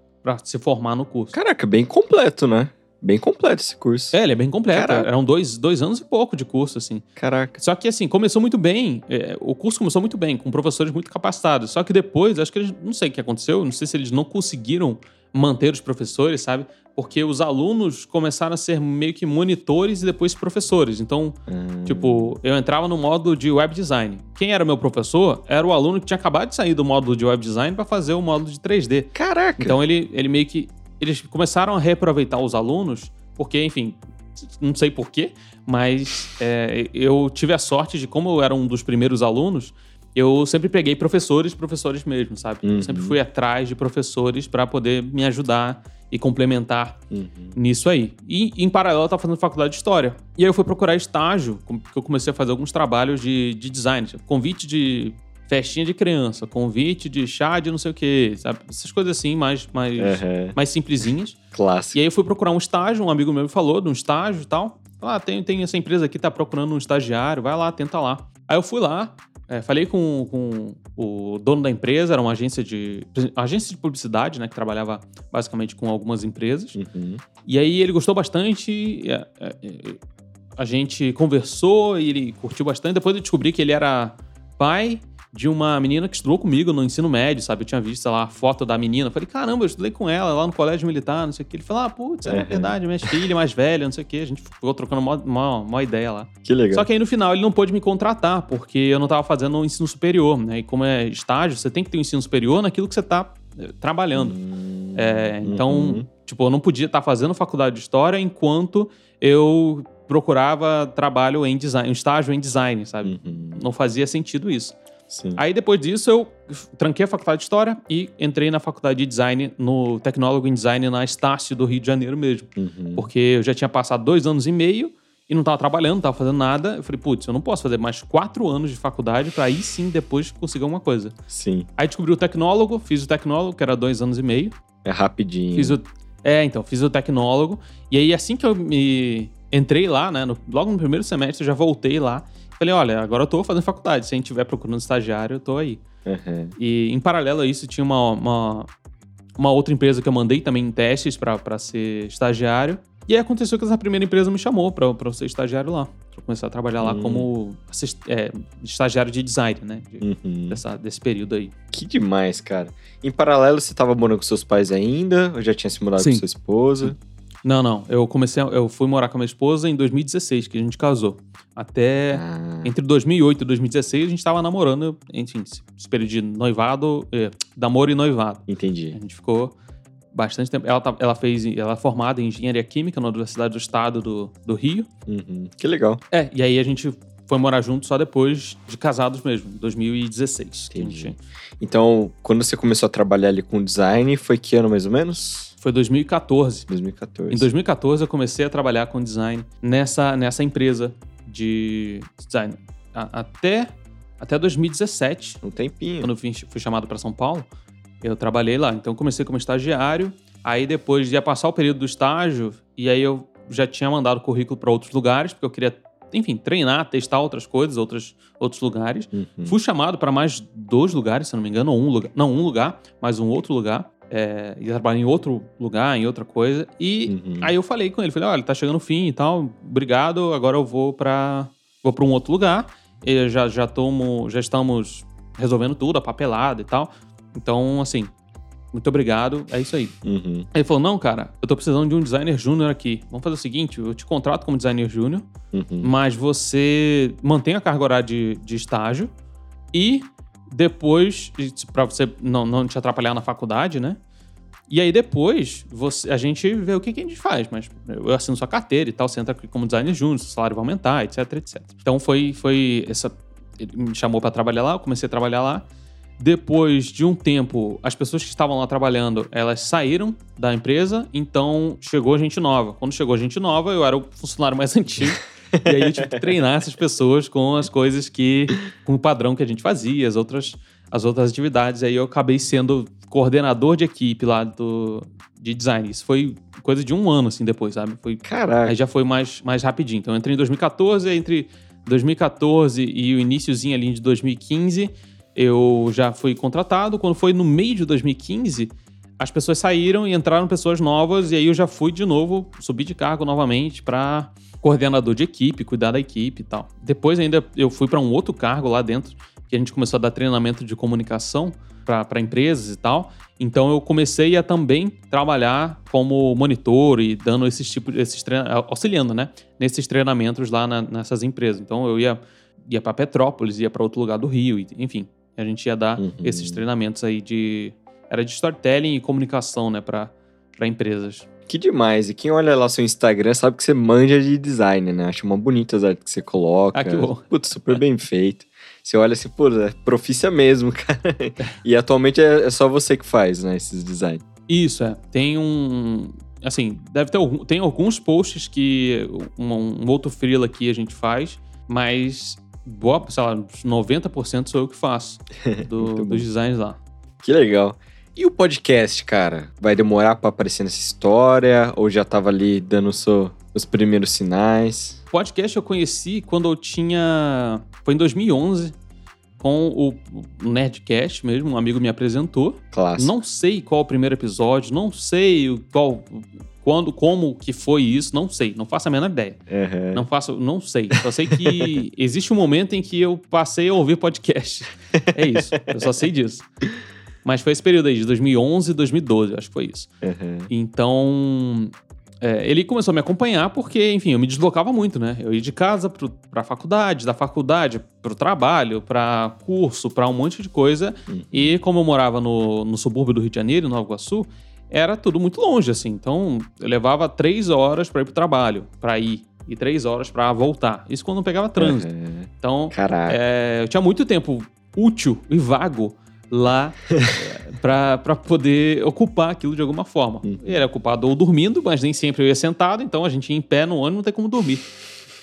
C: se formar no curso.
A: Caraca, bem completo, né? Bem completo esse curso.
C: É, ele é bem completo.
A: Caraca.
C: Eram dois, dois anos e pouco de curso, assim.
A: Caraca.
C: Só que, assim, começou muito bem. é, o curso começou muito bem, com professores muito capacitados. Só que depois, acho que eles. Não sei o que aconteceu, não sei se eles não conseguiram manter os professores, sabe? Porque os alunos começaram a ser meio que monitores e depois professores. Então,
A: Hum.
C: tipo, eu entrava no módulo de web design. Quem era meu professor era o aluno que tinha acabado de sair do módulo de web design para fazer o módulo de 3D.
A: Caraca.
C: Então ele, ele meio que. Eles começaram a reaproveitar os alunos, porque, enfim, não sei porquê, mas é, eu tive a sorte de, como eu era um dos primeiros alunos, eu sempre peguei professores, professores mesmo, sabe?
A: Uhum.
C: Eu sempre fui atrás de professores para poder me ajudar e complementar
A: Uhum.
C: nisso aí. E em paralelo eu tava fazendo faculdade de história. E aí eu fui procurar estágio, porque eu comecei a fazer alguns trabalhos de, de design, convite de festinha de criança, convite de chá de não sei o que, sabe? Essas coisas assim, mais, mais,
A: Uhum.
C: mais simplesinhas.
A: Clássico.
C: E aí eu fui procurar um estágio, um amigo meu me falou de um estágio e tal. Ah, tem, tem essa empresa aqui, tá procurando um estagiário, vai lá, tenta lá. Aí eu fui lá, é, falei com, com o dono da empresa, era uma agência de agência de publicidade, né, que trabalhava basicamente com algumas empresas.
A: Uhum.
C: E aí ele gostou bastante, e, é, é, a gente conversou e ele curtiu bastante. Depois eu descobri que ele era pai de uma menina que estudou comigo no ensino médio, sabe? Eu tinha visto, sei lá, a foto da menina. Eu falei, caramba, eu estudei com ela lá no colégio militar, não sei o que. Ele falou, ah, putz, é
A: É.
C: verdade, minha filha mais velha, não sei o que. A gente ficou trocando uma, uma, uma ideia lá.
A: Que legal.
C: Só que aí no final ele não pôde me contratar, porque eu não estava fazendo o ensino superior, né? E como é estágio, você tem que ter o ensino superior naquilo que você está trabalhando.
A: Hum,
C: É, então,
A: uhum.
C: tipo, eu não podia estar fazendo faculdade de história enquanto eu procurava trabalho em design, um estágio em design, sabe?
A: Uhum.
C: Não fazia sentido isso.
A: Sim.
C: Aí depois disso eu tranquei a faculdade de história e entrei na faculdade de design, no tecnólogo em design na Estácio do Rio de Janeiro mesmo.
A: Uhum.
C: Porque eu já tinha passado dois anos e meio e não estava trabalhando, não estava fazendo nada. Eu falei, putz, eu não posso fazer mais quatro anos de faculdade para aí sim depois conseguir alguma coisa.
A: Sim.
C: Aí descobri o tecnólogo, fiz o tecnólogo, que era dois anos e meio.
A: É rapidinho.
C: Fiz o. É, então, fiz o tecnólogo. E aí, assim que eu me entrei lá, né? no- logo no primeiro semestre, eu já voltei lá. Falei, olha, agora eu tô fazendo faculdade. Se a gente estiver procurando estagiário, eu tô aí.
A: Uhum.
C: E em paralelo a isso, tinha uma, uma, uma outra empresa que eu mandei também em testes pra pra ser estagiário. E aí aconteceu que essa primeira empresa me chamou eu ser estagiário lá. Pra começar a trabalhar lá
A: Hum.
C: como assist- é, estagiário de design, né? de-
A: Uhum.
C: dessa, desse período aí.
A: Que demais, cara. Em paralelo, você tava morando com seus pais ainda? Ou já tinha se mudado
C: Sim.
A: com sua esposa?
C: Não, não. Eu comecei, a- eu fui morar com a minha esposa em 2016, que a gente casou. Até
A: Ah,
C: entre 2008 e 2016 a gente tava namorando, enfim, esse período de noivado, é, namoro e noivado. A
A: entendi.
C: gente ficou bastante tempo. Ela, tá- ela fez, ela é formada em engenharia química na Universidade do Estado do, do Rio.
A: Uhum. Que legal.
C: É, e aí a gente foi morar junto só depois de casados mesmo, em 2016. que a
A: Entendi.
C: gente-
A: Então, quando você começou a trabalhar ali com design, foi que ano mais ou menos?
C: Foi 2014.
A: 2014.
C: Em 2014 eu comecei a trabalhar com design nessa, nessa empresa de design. A- até, até 2017,
A: Um tempinho.
C: quando eu fui, fui chamado para São Paulo, eu trabalhei lá. Então comecei como estagiário, aí depois ia passar o período do estágio, e aí eu já tinha mandado currículo para outros lugares, porque eu queria, enfim, treinar, testar outras coisas, outros, outros lugares.
A: Uhum.
C: Fui chamado para mais dois lugares, se não me engano, ou um lugar. Não, um lugar, mas um outro lugar. É, ia trabalhar em outro lugar, em outra coisa. E
A: Uhum.
C: aí eu falei com ele, falei, olha, tá chegando o fim e tal, obrigado, agora eu vou para vou para um outro lugar. Eu já já tomo, já estamos resolvendo tudo, a papelada e tal. Então, assim, muito obrigado, é isso aí.
A: Uhum.
C: Aí ele falou: "Não, cara, eu tô precisando de um designer júnior aqui. Vamos fazer o seguinte, eu te contrato como designer júnior,
A: Uhum.
C: mas você mantém a carga horária de, de estágio e depois, para você não, não te atrapalhar na faculdade, né? E aí depois você, a gente vê o que, que a gente faz, mas eu assino sua carteira e tal, você entra como designer júnior, seu salário vai aumentar, etc, etc. Então foi, foi essa. Ele me chamou para trabalhar lá, eu comecei a trabalhar lá. Depois de um tempo, as pessoas que estavam lá trabalhando, elas saíram da empresa, então chegou gente nova. Quando chegou gente nova, eu era o funcionário mais antigo. E aí eu tive que treinar essas pessoas com as coisas que. com o padrão que a gente fazia, as outras, as outras atividades. Aí eu acabei sendo coordenador de equipe lá do, de design. Isso foi coisa de um ano, assim, depois, sabe? Foi
A: Caraca.
C: Aí já foi mais, mais rapidinho. Então eu entrei em 2014, entre 2014 e o iníciozinho ali de 2015, eu já fui contratado. Quando foi no meio de 2015, as pessoas saíram e entraram pessoas novas, e aí eu já fui de novo, subi de cargo novamente para coordenador de equipe, cuidar da equipe e tal. Depois ainda eu fui para um outro cargo lá dentro, que a gente começou a dar treinamento de comunicação para empresas e tal. Então eu comecei a também trabalhar como monitor e dando esses tipos, esses auxiliando, né, nesses treinamentos lá na- nessas empresas. Então eu ia ia para Petrópolis, ia para outro lugar do Rio, e- enfim, a gente ia dar
A: Uhum.
C: esses treinamentos aí de era de storytelling e comunicação, né, para para empresas.
A: Que demais. E quem olha lá seu Instagram sabe que você manja de design, né? Acha uma bonita as artes que você coloca.
C: Ah, que bom.
A: Putz, super bem feito. Você olha assim, pô, é profícia mesmo, cara. E atualmente é, é só você que faz, né, esses designs.
C: Isso, é. Tem um. Assim, deve ter algum, tem alguns posts que um, um outro freela aqui a gente faz, mas boa, sei lá, uns 90% sou eu que faço do-
A: bom.
C: dos designs lá.
A: Que legal. E o podcast, cara? Vai demorar pra aparecer nessa história? Ou já tava ali dando so- os primeiros sinais?
C: Podcast eu conheci quando eu tinha. Foi em 2011, com o Nerdcast mesmo, um amigo me apresentou.
A: Clássico.
C: Não sei qual o primeiro episódio, não sei qual, quando, como que foi isso, não sei, não faço a menor ideia.
A: Aham.
C: Não faço, não sei. Só sei que existe um momento em que eu passei a ouvir podcast. É isso. Eu só sei disso. Mas foi esse período aí, de 2011 e 2012, acho que foi isso.
A: Aham.
C: Então, é, ele começou a me acompanhar porque, enfim, eu me deslocava muito, né? Eu ia de casa pro, pra faculdade, da faculdade pro trabalho, pra curso, pra um monte de coisa.
A: Uhum.
C: E como eu morava no, no subúrbio do Rio de Janeiro, em Nova Iguaçu, era tudo muito longe, assim. Então, eu levava três horas pra ir pro trabalho, pra ir. E três horas pra voltar. Isso quando não pegava trânsito.
A: Aham.
C: Então, é, eu tinha muito tempo útil e vago lá é, pra poder ocupar aquilo de alguma forma.
A: Uhum.
C: Eu era ocupado ou dormindo, mas nem sempre eu ia sentado, então a gente ia em pé no ônibus não tem como dormir.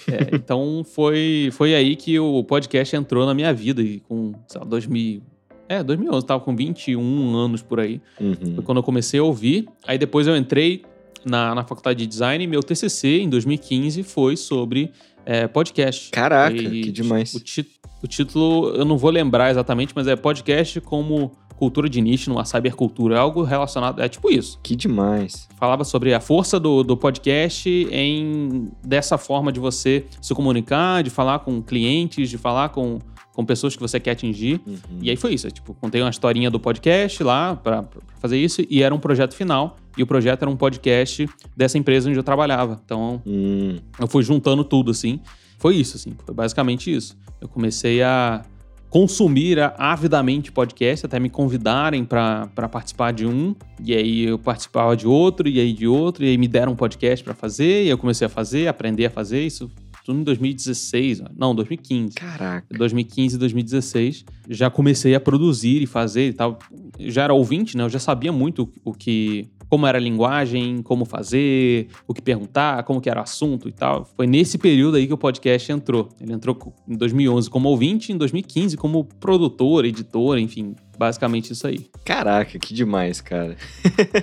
C: É, então foi, foi aí que o podcast entrou na minha vida, e com, sei lá, 2000. É, 2011, eu tava com 21 anos por aí.
A: Uhum.
C: Foi quando eu comecei a ouvir. Aí depois eu entrei na, na faculdade de design e meu TCC em 2015 foi sobre é, podcast.
A: Caraca,
C: E
A: que demais.
C: O, ti- o título eu não vou lembrar exatamente, mas é podcast como cultura de nicho numa cybercultura. É algo relacionado, é tipo isso.
A: Que demais.
C: Falava sobre a força do, do podcast em dessa forma de você se comunicar, de falar com clientes, de falar com, com pessoas que você quer atingir.
A: Uhum.
C: E aí foi isso. eu, tipo, contei uma historinha do podcast lá pra, pra fazer isso e era um projeto final. E o projeto era um podcast dessa empresa onde eu trabalhava. Então
A: Hum,
C: eu fui juntando tudo assim. Foi isso, assim. Foi basicamente isso. Eu comecei a consumir avidamente podcast, até me convidarem pra pra participar de um. E aí eu participava de outro, e aí de outro. E aí me deram um podcast pra fazer. E eu comecei a fazer, aprender a fazer isso. Tudo em 2016, ó. não, 2015.
A: caraca.
C: 2015 e 2016, já comecei a produzir e fazer e tal. Eu já era ouvinte, né? Eu já sabia muito o que. Como era a linguagem, como fazer, o que perguntar, como que era o assunto e tal. Foi nesse período aí que o podcast entrou. Ele entrou em 2011 como ouvinte, em 2015 como produtor, editor, enfim, basicamente isso aí.
A: Caraca, que demais, cara.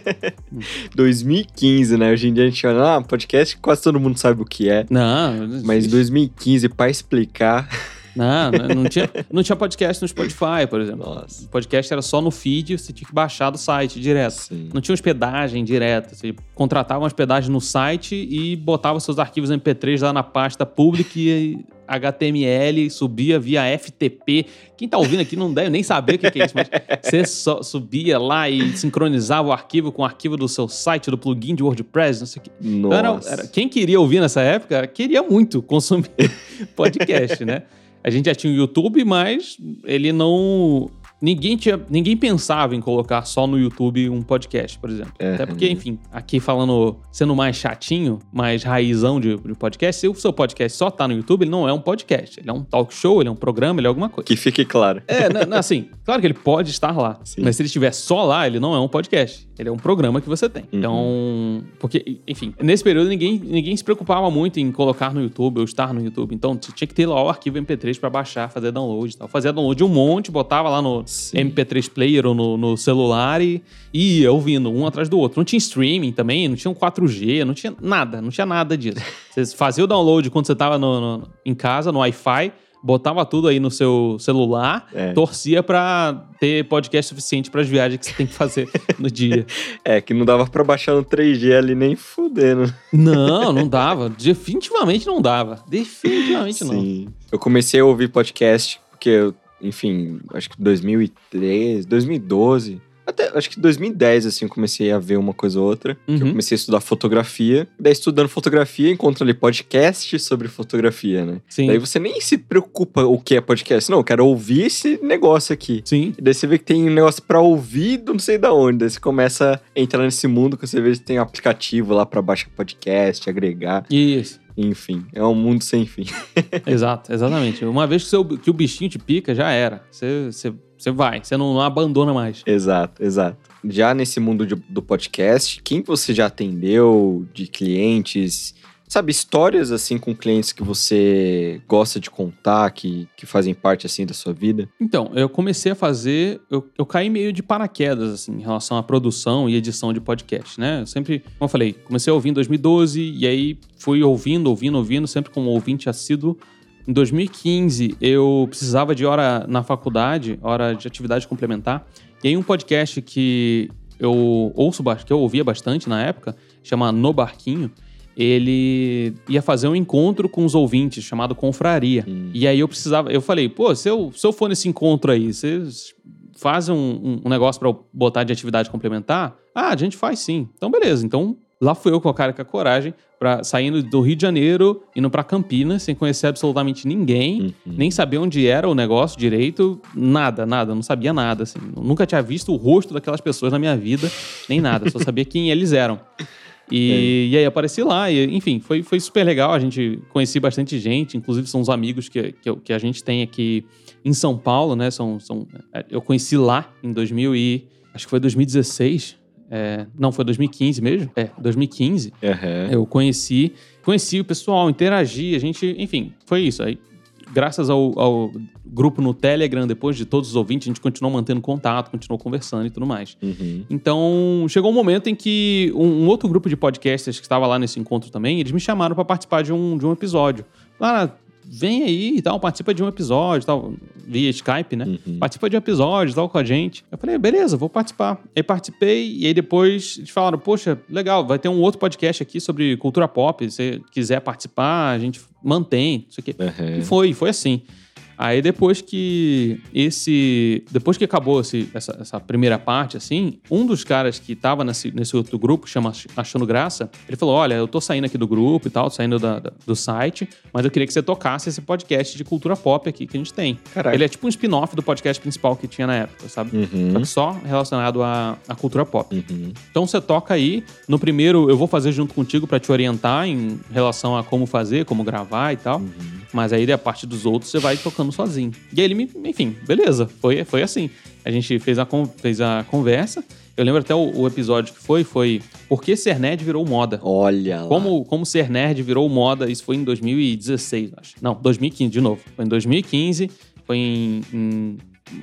A: 2015, né? Hoje em dia a gente olha, ah, podcast quase todo mundo sabe o que é.
C: Não,
A: Mas em 2015, pra explicar.
C: não, não, tinha, não tinha podcast no Spotify, por exemplo.
A: Nossa.
C: O podcast era só no feed, você tinha que baixar do site direto.
A: Sim.
C: Não tinha hospedagem direta. Você contratava uma hospedagem no site e botava seus arquivos MP3 lá na pasta pública e HTML, subia via FTP. Quem tá ouvindo aqui não deve nem saber o que é isso, mas você só subia lá e sincronizava o arquivo com o arquivo do seu site, do plugin de WordPress, não sei o que. Então, era- era- quem queria ouvir nessa época, queria muito consumir podcast, né? A gente já tinha o YouTube, mas ele não. Ninguém, tinha, ninguém pensava em colocar só no YouTube um podcast, por exemplo.
A: É.
C: Até porque, enfim, aqui falando, sendo mais chatinho, mais raizão de, de podcast, se o seu podcast só tá no YouTube, ele não é um podcast. Ele é um talk show, ele é um programa, ele é alguma coisa.
A: Que fique claro.
C: É, não, não, assim, claro que ele pode estar lá.
A: Sim.
C: Mas se ele estiver só lá, ele não é um podcast. Ele é um programa que você tem.
A: Uhum.
C: Então, porque, enfim, nesse período ninguém, ninguém se preocupava muito em colocar no YouTube ou estar no YouTube. Então, você tinha que ter lá o arquivo MP3 pra baixar, fazer download e tal. Fazia download de um monte, botava lá no
A: Sim.
C: MP3 player ou no, no celular e, e ia ouvindo um atrás do outro. Não tinha streaming também, não tinha um 4G, não tinha nada, não tinha nada disso. Você fazia o download quando você tava no- no- em casa, no Wi-Fi, botava tudo aí no seu celular,
A: É.
C: torcia pra ter podcast suficiente para as viagens que você tem que fazer no dia.
A: É, que não dava pra baixar no 3G ali nem fudendo.
C: Não, não dava. Definitivamente não dava. Definitivamente não.
A: Sim. Eu comecei a ouvir podcast porque, eu, enfim, acho que 2013, 2012, até acho que 2010, assim, eu comecei a ver uma coisa ou outra. que Eu
C: Uhum.
A: comecei a estudar fotografia. Daí, estudando fotografia, encontro ali podcast sobre fotografia, né?
C: Sim.
A: Daí você nem se preocupa o que é podcast. Não, eu quero ouvir esse negócio aqui.
C: Sim.
A: E daí você vê que tem um negócio pra ouvir do não sei da onde. Daí você começa a entrar nesse mundo que você vê que tem um aplicativo lá pra baixar podcast, agregar.
C: Isso.
A: Enfim, é um mundo sem fim.
C: Exato, exatamente. Uma vez que, seu- que o bichinho te pica, já era. Você, você, você vai, você não, não abandona mais.
A: exato, exato. Já nesse mundo de- do podcast, quem você já atendeu de clientes? Sabe, histórias assim com clientes que você gosta de contar, que, que fazem parte assim da sua vida?
C: Então, eu comecei a fazer. Eu, eu caí meio de paraquedas, assim, em relação à produção e edição de podcast, né? Eu sempre, como eu falei, comecei a ouvir em 2012 e aí fui ouvindo, ouvindo, ouvindo, sempre como ouvinte assíduo. Em 2015, eu precisava de hora na faculdade, hora de atividade complementar. E aí um podcast que eu ouço, que eu ouvia bastante na época, chama No Barquinho, ele ia fazer um encontro com os ouvintes, chamado Confraria. Hum. E aí eu precisava, eu falei, pô, se eu, se eu for nesse encontro aí, vocês fazem um, um negócio para botar de atividade complementar? Ah, a gente faz sim. Então, beleza. Então, lá fui eu com a cara com a coragem, pra, saindo do Rio de Janeiro, indo para Campinas, sem conhecer absolutamente ninguém, uhum. nem saber onde era o negócio direito, nada, nada, não sabia nada, assim. Nunca tinha visto o rosto daquelas pessoas na minha vida, nem nada, só sabia quem eles eram. E, é. e aí apareci lá, e, enfim, foi, foi super legal. A gente conheci bastante gente, inclusive são os amigos que, que, que, a gente tem aqui em São Paulo, né? São, são, é, eu conheci lá em 2000 e acho que foi 2016. É, não, foi 2015 mesmo? É, 2015. Uhum. Eu conheci, conheci o pessoal, interagi, a gente, enfim, foi isso. Aí graças ao, ao, grupo no Telegram, depois de todos os ouvintes, a gente continuou mantendo contato, continuou conversando e tudo mais. Uhum. Então, chegou um momento em que um, um, outro grupo de podcasters que estava lá nesse encontro também, eles me chamaram para participar de um, de um episódio. Lá vem aí e tal, participa de um episódio tal, via Skype, né? Uhum. Participa de um episódio tal com a gente. Eu falei, beleza, vou participar. Aí participei e aí depois eles falaram, poxa, legal, vai ter um outro podcast aqui sobre cultura pop, se você quiser participar, a gente mantém, isso aqui. Uhum. E foi, foi assim. Aí depois que esse. Depois que acabou esse, essa, essa, primeira parte, assim, um dos caras que tava nesse, nesse outro grupo, que chama Achando Graça, ele falou: Olha, eu tô saindo aqui do grupo e tal, saindo da, da, do site, mas eu queria que você tocasse esse podcast de cultura pop aqui que a gente tem. Caraca. Ele é tipo um spin-off do podcast principal que tinha na época, sabe? Uhum. Só relacionado à, à cultura pop. Uhum. Então você toca aí. No primeiro, eu vou fazer junto contigo para te orientar em relação a como fazer, como gravar e tal. Uhum. Mas aí a parte dos outros você vai tocando sozinho. E aí ele me, enfim, beleza, foi, foi assim. A gente fez a, fez a conversa. Eu lembro até o, o episódio que foi, foi Por que ser nerd virou moda?
A: Olha
C: lá. Como, como ser nerd virou moda, isso foi em 2016, acho. Não, 2015, de novo. Foi em 2015, foi em, em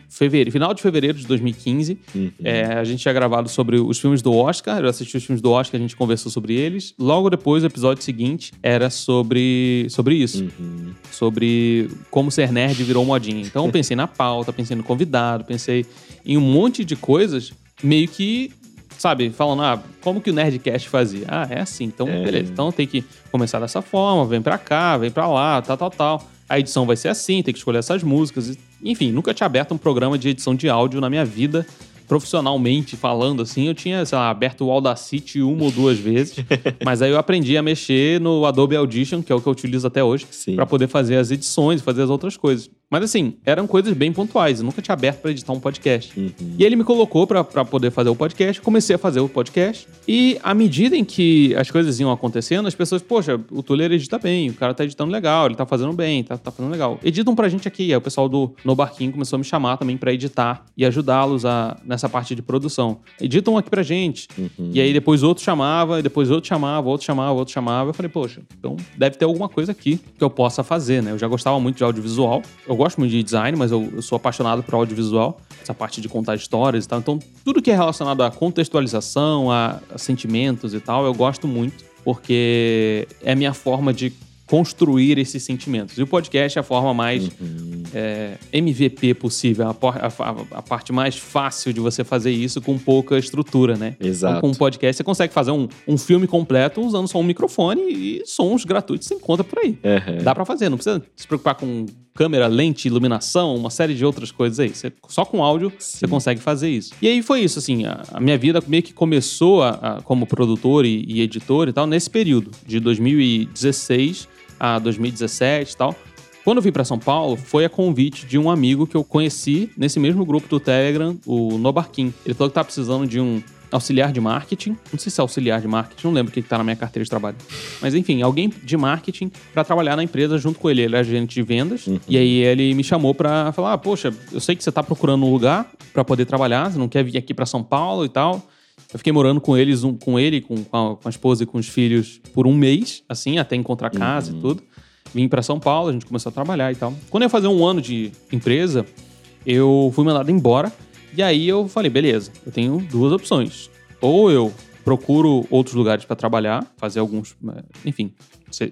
C: fevereiro, final de fevereiro de 2015. Uhum. É, a gente tinha gravado sobre os filmes do Oscar. Eu assisti os filmes do Oscar, a gente conversou sobre eles. Logo depois, o episódio seguinte era sobre, sobre isso. Uhum. Sobre como ser nerd virou modinha. Então eu pensei na pauta, pensei no convidado, pensei em um monte de coisas meio que sabe, falando, ah, como que o Nerdcast fazia? Ah, é assim, então é. beleza. Então tem que começar dessa forma, vem pra cá, vem pra lá, tal, tal, tal. A edição vai ser assim, tem que escolher essas músicas. Enfim, nunca tinha aberto um programa de edição de áudio na minha vida profissionalmente falando, assim, eu tinha, sei lá, aberto o Audacity uma ou duas vezes, mas aí eu aprendi a mexer no Adobe Audition, que é o que eu utilizo até hoje, para poder fazer as edições, fazer as outras coisas. Mas assim, eram coisas bem pontuais. Eu nunca tinha aberto para editar um podcast. Uhum. E ele me colocou para poder fazer o podcast. Comecei a fazer o podcast. E à medida em que as coisas iam acontecendo, as pessoas, poxa, o Tuller edita bem, o cara tá editando legal, ele tá fazendo bem, tá, tá fazendo legal. Editam pra gente aqui. Aí o pessoal do No Barquinho começou a me chamar também para editar e ajudá-los a, nessa parte de produção. Editam aqui pra gente. Uhum. E aí depois outro chamava, e depois outro chamava, outro chamava, outro chamava. Eu falei, poxa, então deve ter alguma coisa aqui que eu possa fazer, né? Eu já gostava muito de audiovisual. Eu eu gosto muito de design, mas eu, eu sou apaixonado por audiovisual, essa parte de contar histórias e tal. Então, tudo que é relacionado à contextualização, a, a sentimentos e tal, eu gosto muito, porque é a minha forma de construir esses sentimentos. E o podcast é a forma mais uhum. É, MVP possível, a, a, a, parte mais fácil de você fazer isso com pouca estrutura, né?
A: Exato.
C: Então, com um podcast você consegue fazer um, um filme completo usando só um microfone e sons gratuitos você encontra por aí. Uhum. Dá para fazer, não precisa se preocupar com câmera, lente, iluminação, uma série de outras coisas aí. Você, só com áudio Sim. você consegue fazer isso. E aí foi isso, assim, a, a minha vida meio que começou a, como produtor e, e editor e tal nesse período, de 2016 a 2017 e tal. Quando eu vim para São Paulo, foi a convite de um amigo que eu conheci nesse mesmo grupo do Telegram, o Nobarquim. Ele falou que tá precisando de um auxiliar de marketing. Não sei se é auxiliar de marketing, não lembro o que está na minha carteira de trabalho. Mas enfim, alguém de marketing para trabalhar na empresa junto com ele. Ele é agente de vendas. Uhum. E aí ele me chamou para falar: ah, Poxa, eu sei que você está procurando um lugar para poder trabalhar, você não quer vir aqui para São Paulo e tal. Eu fiquei morando com eles, um, com ele, com, com a, esposa e com os filhos por um mês, assim, até encontrar casa uhum. e tudo. Vim para São Paulo, a gente começou a trabalhar e tal. Quando eu ia fazer um ano de empresa, eu fui mandado embora. E aí eu falei, beleza, eu tenho duas opções. Ou eu procuro outros lugares para trabalhar, fazer alguns, eh, enfim,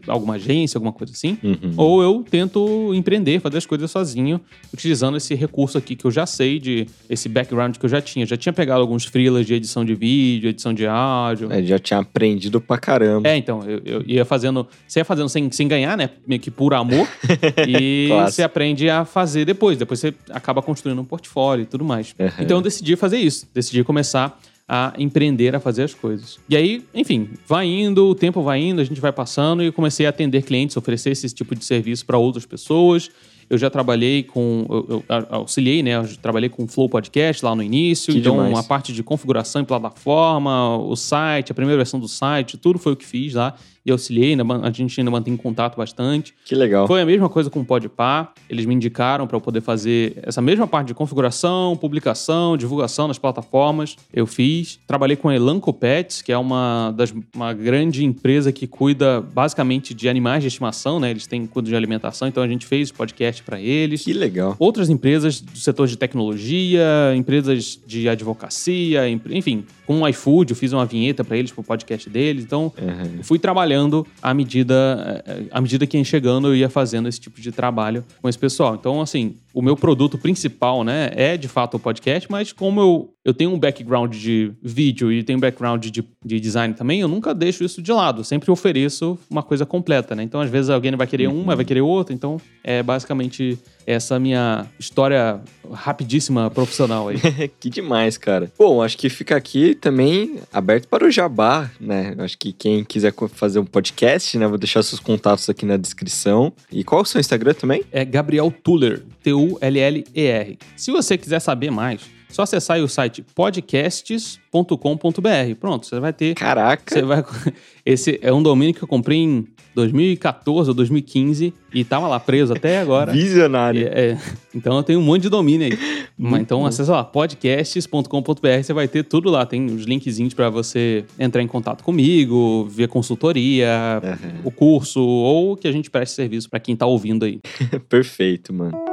C: alguma agência, alguma coisa assim.
A: Uhum.
C: Ou eu tento empreender, fazer as coisas sozinho, utilizando esse recurso aqui que eu já sei, de esse background que eu já tinha. Já tinha pegado alguns freelas de edição de vídeo, edição de áudio.
A: É, já tinha aprendido pra caramba.
C: É, então, eu, eu ia fazendo. Você ia fazendo sem, sem ganhar, né? Meio que por amor. e você aprende a fazer depois. Depois você acaba construindo um portfólio e tudo mais.
A: Uhum.
C: Então eu decidi fazer isso. Decidi começar a empreender, a fazer as coisas. E aí, enfim, vai indo, o tempo vai indo, a gente vai passando e eu comecei a atender clientes, oferecer esse tipo de serviço para outras pessoas. Eu já trabalhei com. Eu, eu auxiliei, né? Eu trabalhei com o Flow Podcast lá no início.
A: Que
C: então,
A: demais.
C: a parte de configuração em plataforma, o site, a primeira versão do site, tudo foi o que fiz lá. E auxiliei, ainda a gente ainda mantém contato bastante.
A: Que legal.
C: Foi a mesma coisa com o Podpah. Eles me indicaram para eu poder fazer essa mesma parte de configuração, publicação, divulgação nas plataformas. Eu fiz. Trabalhei com a Elanco Pets, que é uma, das, uma grande empresa que cuida basicamente de animais de estimação, né? Eles têm cuidado de alimentação, então a gente fez podcast para eles.
A: Que legal.
C: Outras empresas do setor de tecnologia, empresas de advocacia, enfim, com o iFood, eu fiz uma vinheta para eles, pro podcast deles. Então,
A: Uhum.
C: fui trabalhando à medida, eh, à medida que ia chegando, eu ia fazendo esse tipo de trabalho com esse pessoal. Então, assim, o meu produto principal, né, é de fato o podcast, mas como eu, eu tenho um background de vídeo e tenho um background de, de design também, eu nunca deixo isso de lado. Eu sempre ofereço uma coisa completa, né? Então, às vezes, alguém vai querer uma, vai querer outra. Então, é basicamente essa minha história rapidíssima profissional aí.
A: que demais, cara. Bom, acho que fica aqui também aberto para o jabá, né? Acho que quem quiser fazer um podcast, né? Vou deixar seus contatos aqui na descrição. E qual é o seu Instagram também?
C: é Gabriel Tuller, T-U-L-L-E-R. Se você quiser saber mais, só acessar aí o site podcasts.com.br. Pronto, você vai ter.
A: Caraca.
C: Você vai... Esse é um domínio que eu comprei em 2014 ou 2015 e tava lá preso até agora.
A: Visionário.
C: É, é. Então eu tenho um monte de domínio aí. Mas então
A: bom.
C: acessa lá, podcasts.com.br, você vai ter tudo lá. Tem os linkzinhos para você entrar em contato comigo, ver consultoria,
A: Aham.
C: o curso ou que a gente preste serviço para quem tá ouvindo aí.
A: Perfeito, mano.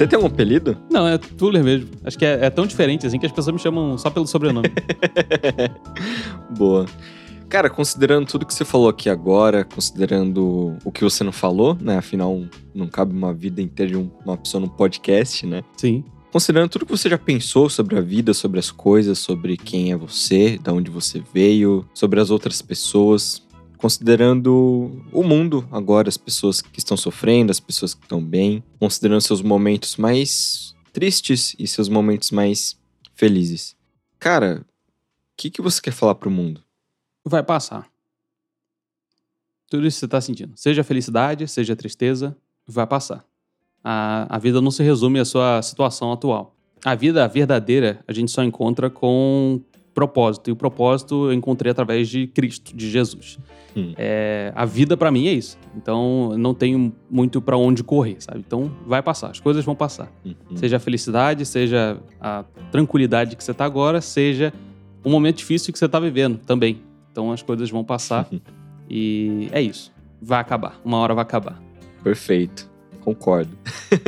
A: Você tem algum apelido?
C: Não, é Tuller mesmo. Acho que é, é tão diferente assim que as pessoas me chamam só pelo sobrenome.
A: Boa. Cara, considerando tudo que você falou aqui agora, considerando o que você não falou, né? Afinal, não cabe uma vida inteira de um- uma pessoa num podcast, né?
C: Sim.
A: Considerando tudo que você já pensou sobre a vida, sobre as coisas, sobre quem é você, da onde você veio, sobre as outras pessoas, considerando o mundo agora, as pessoas que estão sofrendo, as pessoas que estão bem, considerando seus momentos mais tristes e seus momentos mais felizes. Cara, o que, que você quer falar pro mundo?
C: Vai passar. Tudo isso que você tá sentindo. Seja felicidade, seja tristeza, vai passar. A, a vida não se resume à sua situação atual. A vida verdadeira a gente só encontra com propósito. E o propósito eu encontrei através de Cristo, de Jesus.
A: Hum.
C: É, a vida pra mim é isso. Então não tenho muito pra onde correr, sabe? Então vai passar, as coisas vão passar.
A: Uhum.
C: Seja a felicidade, seja a tranquilidade que você tá agora, seja o momento difícil que você tá vivendo também. Então as coisas vão passar e é isso. Vai acabar. Uma hora vai acabar.
A: Perfeito. Concordo.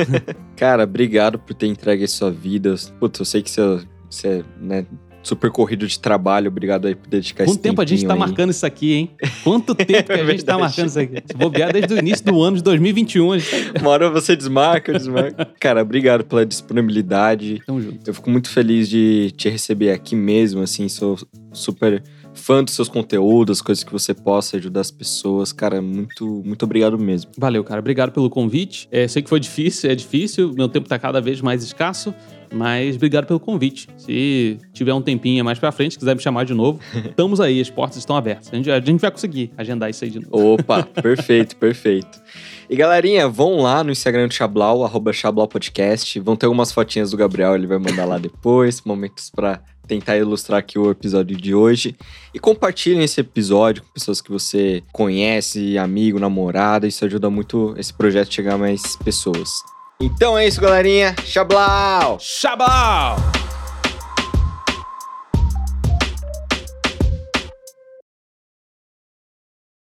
A: Cara, obrigado por ter entregue a sua vida. Putz, eu sei que você, você né, super corrido de trabalho. Obrigado aí por dedicar
C: Quanto
A: esse
C: tempo a gente tá
A: aí.
C: marcando isso aqui, hein? Quanto tempo que a
A: É
C: gente tá marcando isso aqui? Se bobear desde o início do ano de 2021, a gente...
A: Uma hora você desmarca, eu desmarco. Cara, obrigado pela disponibilidade.
C: Tamo junto.
A: Eu fico muito feliz de te receber aqui mesmo, assim, sou super fã dos seus conteúdos, coisas que você possa ajudar as pessoas. Cara, muito, muito obrigado mesmo.
C: Valeu, cara. Obrigado pelo convite. É, sei que foi difícil, é difícil. Meu tempo tá cada vez mais escasso. Mas obrigado pelo convite. Se tiver um tempinho mais pra frente, quiser me chamar de novo, estamos aí, as portas estão abertas. A gente, a gente vai conseguir agendar isso aí de novo.
A: Opa, perfeito, perfeito. E galerinha, vão lá no Instagram do Chablau, arroba Chablau Podcast. Vão ter algumas fotinhas do Gabriel, ele vai mandar lá depois, momentos pra tentar ilustrar aqui o episódio de hoje. E compartilhem esse episódio com pessoas que você conhece, amigo, namorada. Isso ajuda muito esse projeto a chegar a mais pessoas. Então é isso, galerinha. Chablau!
C: Xabau!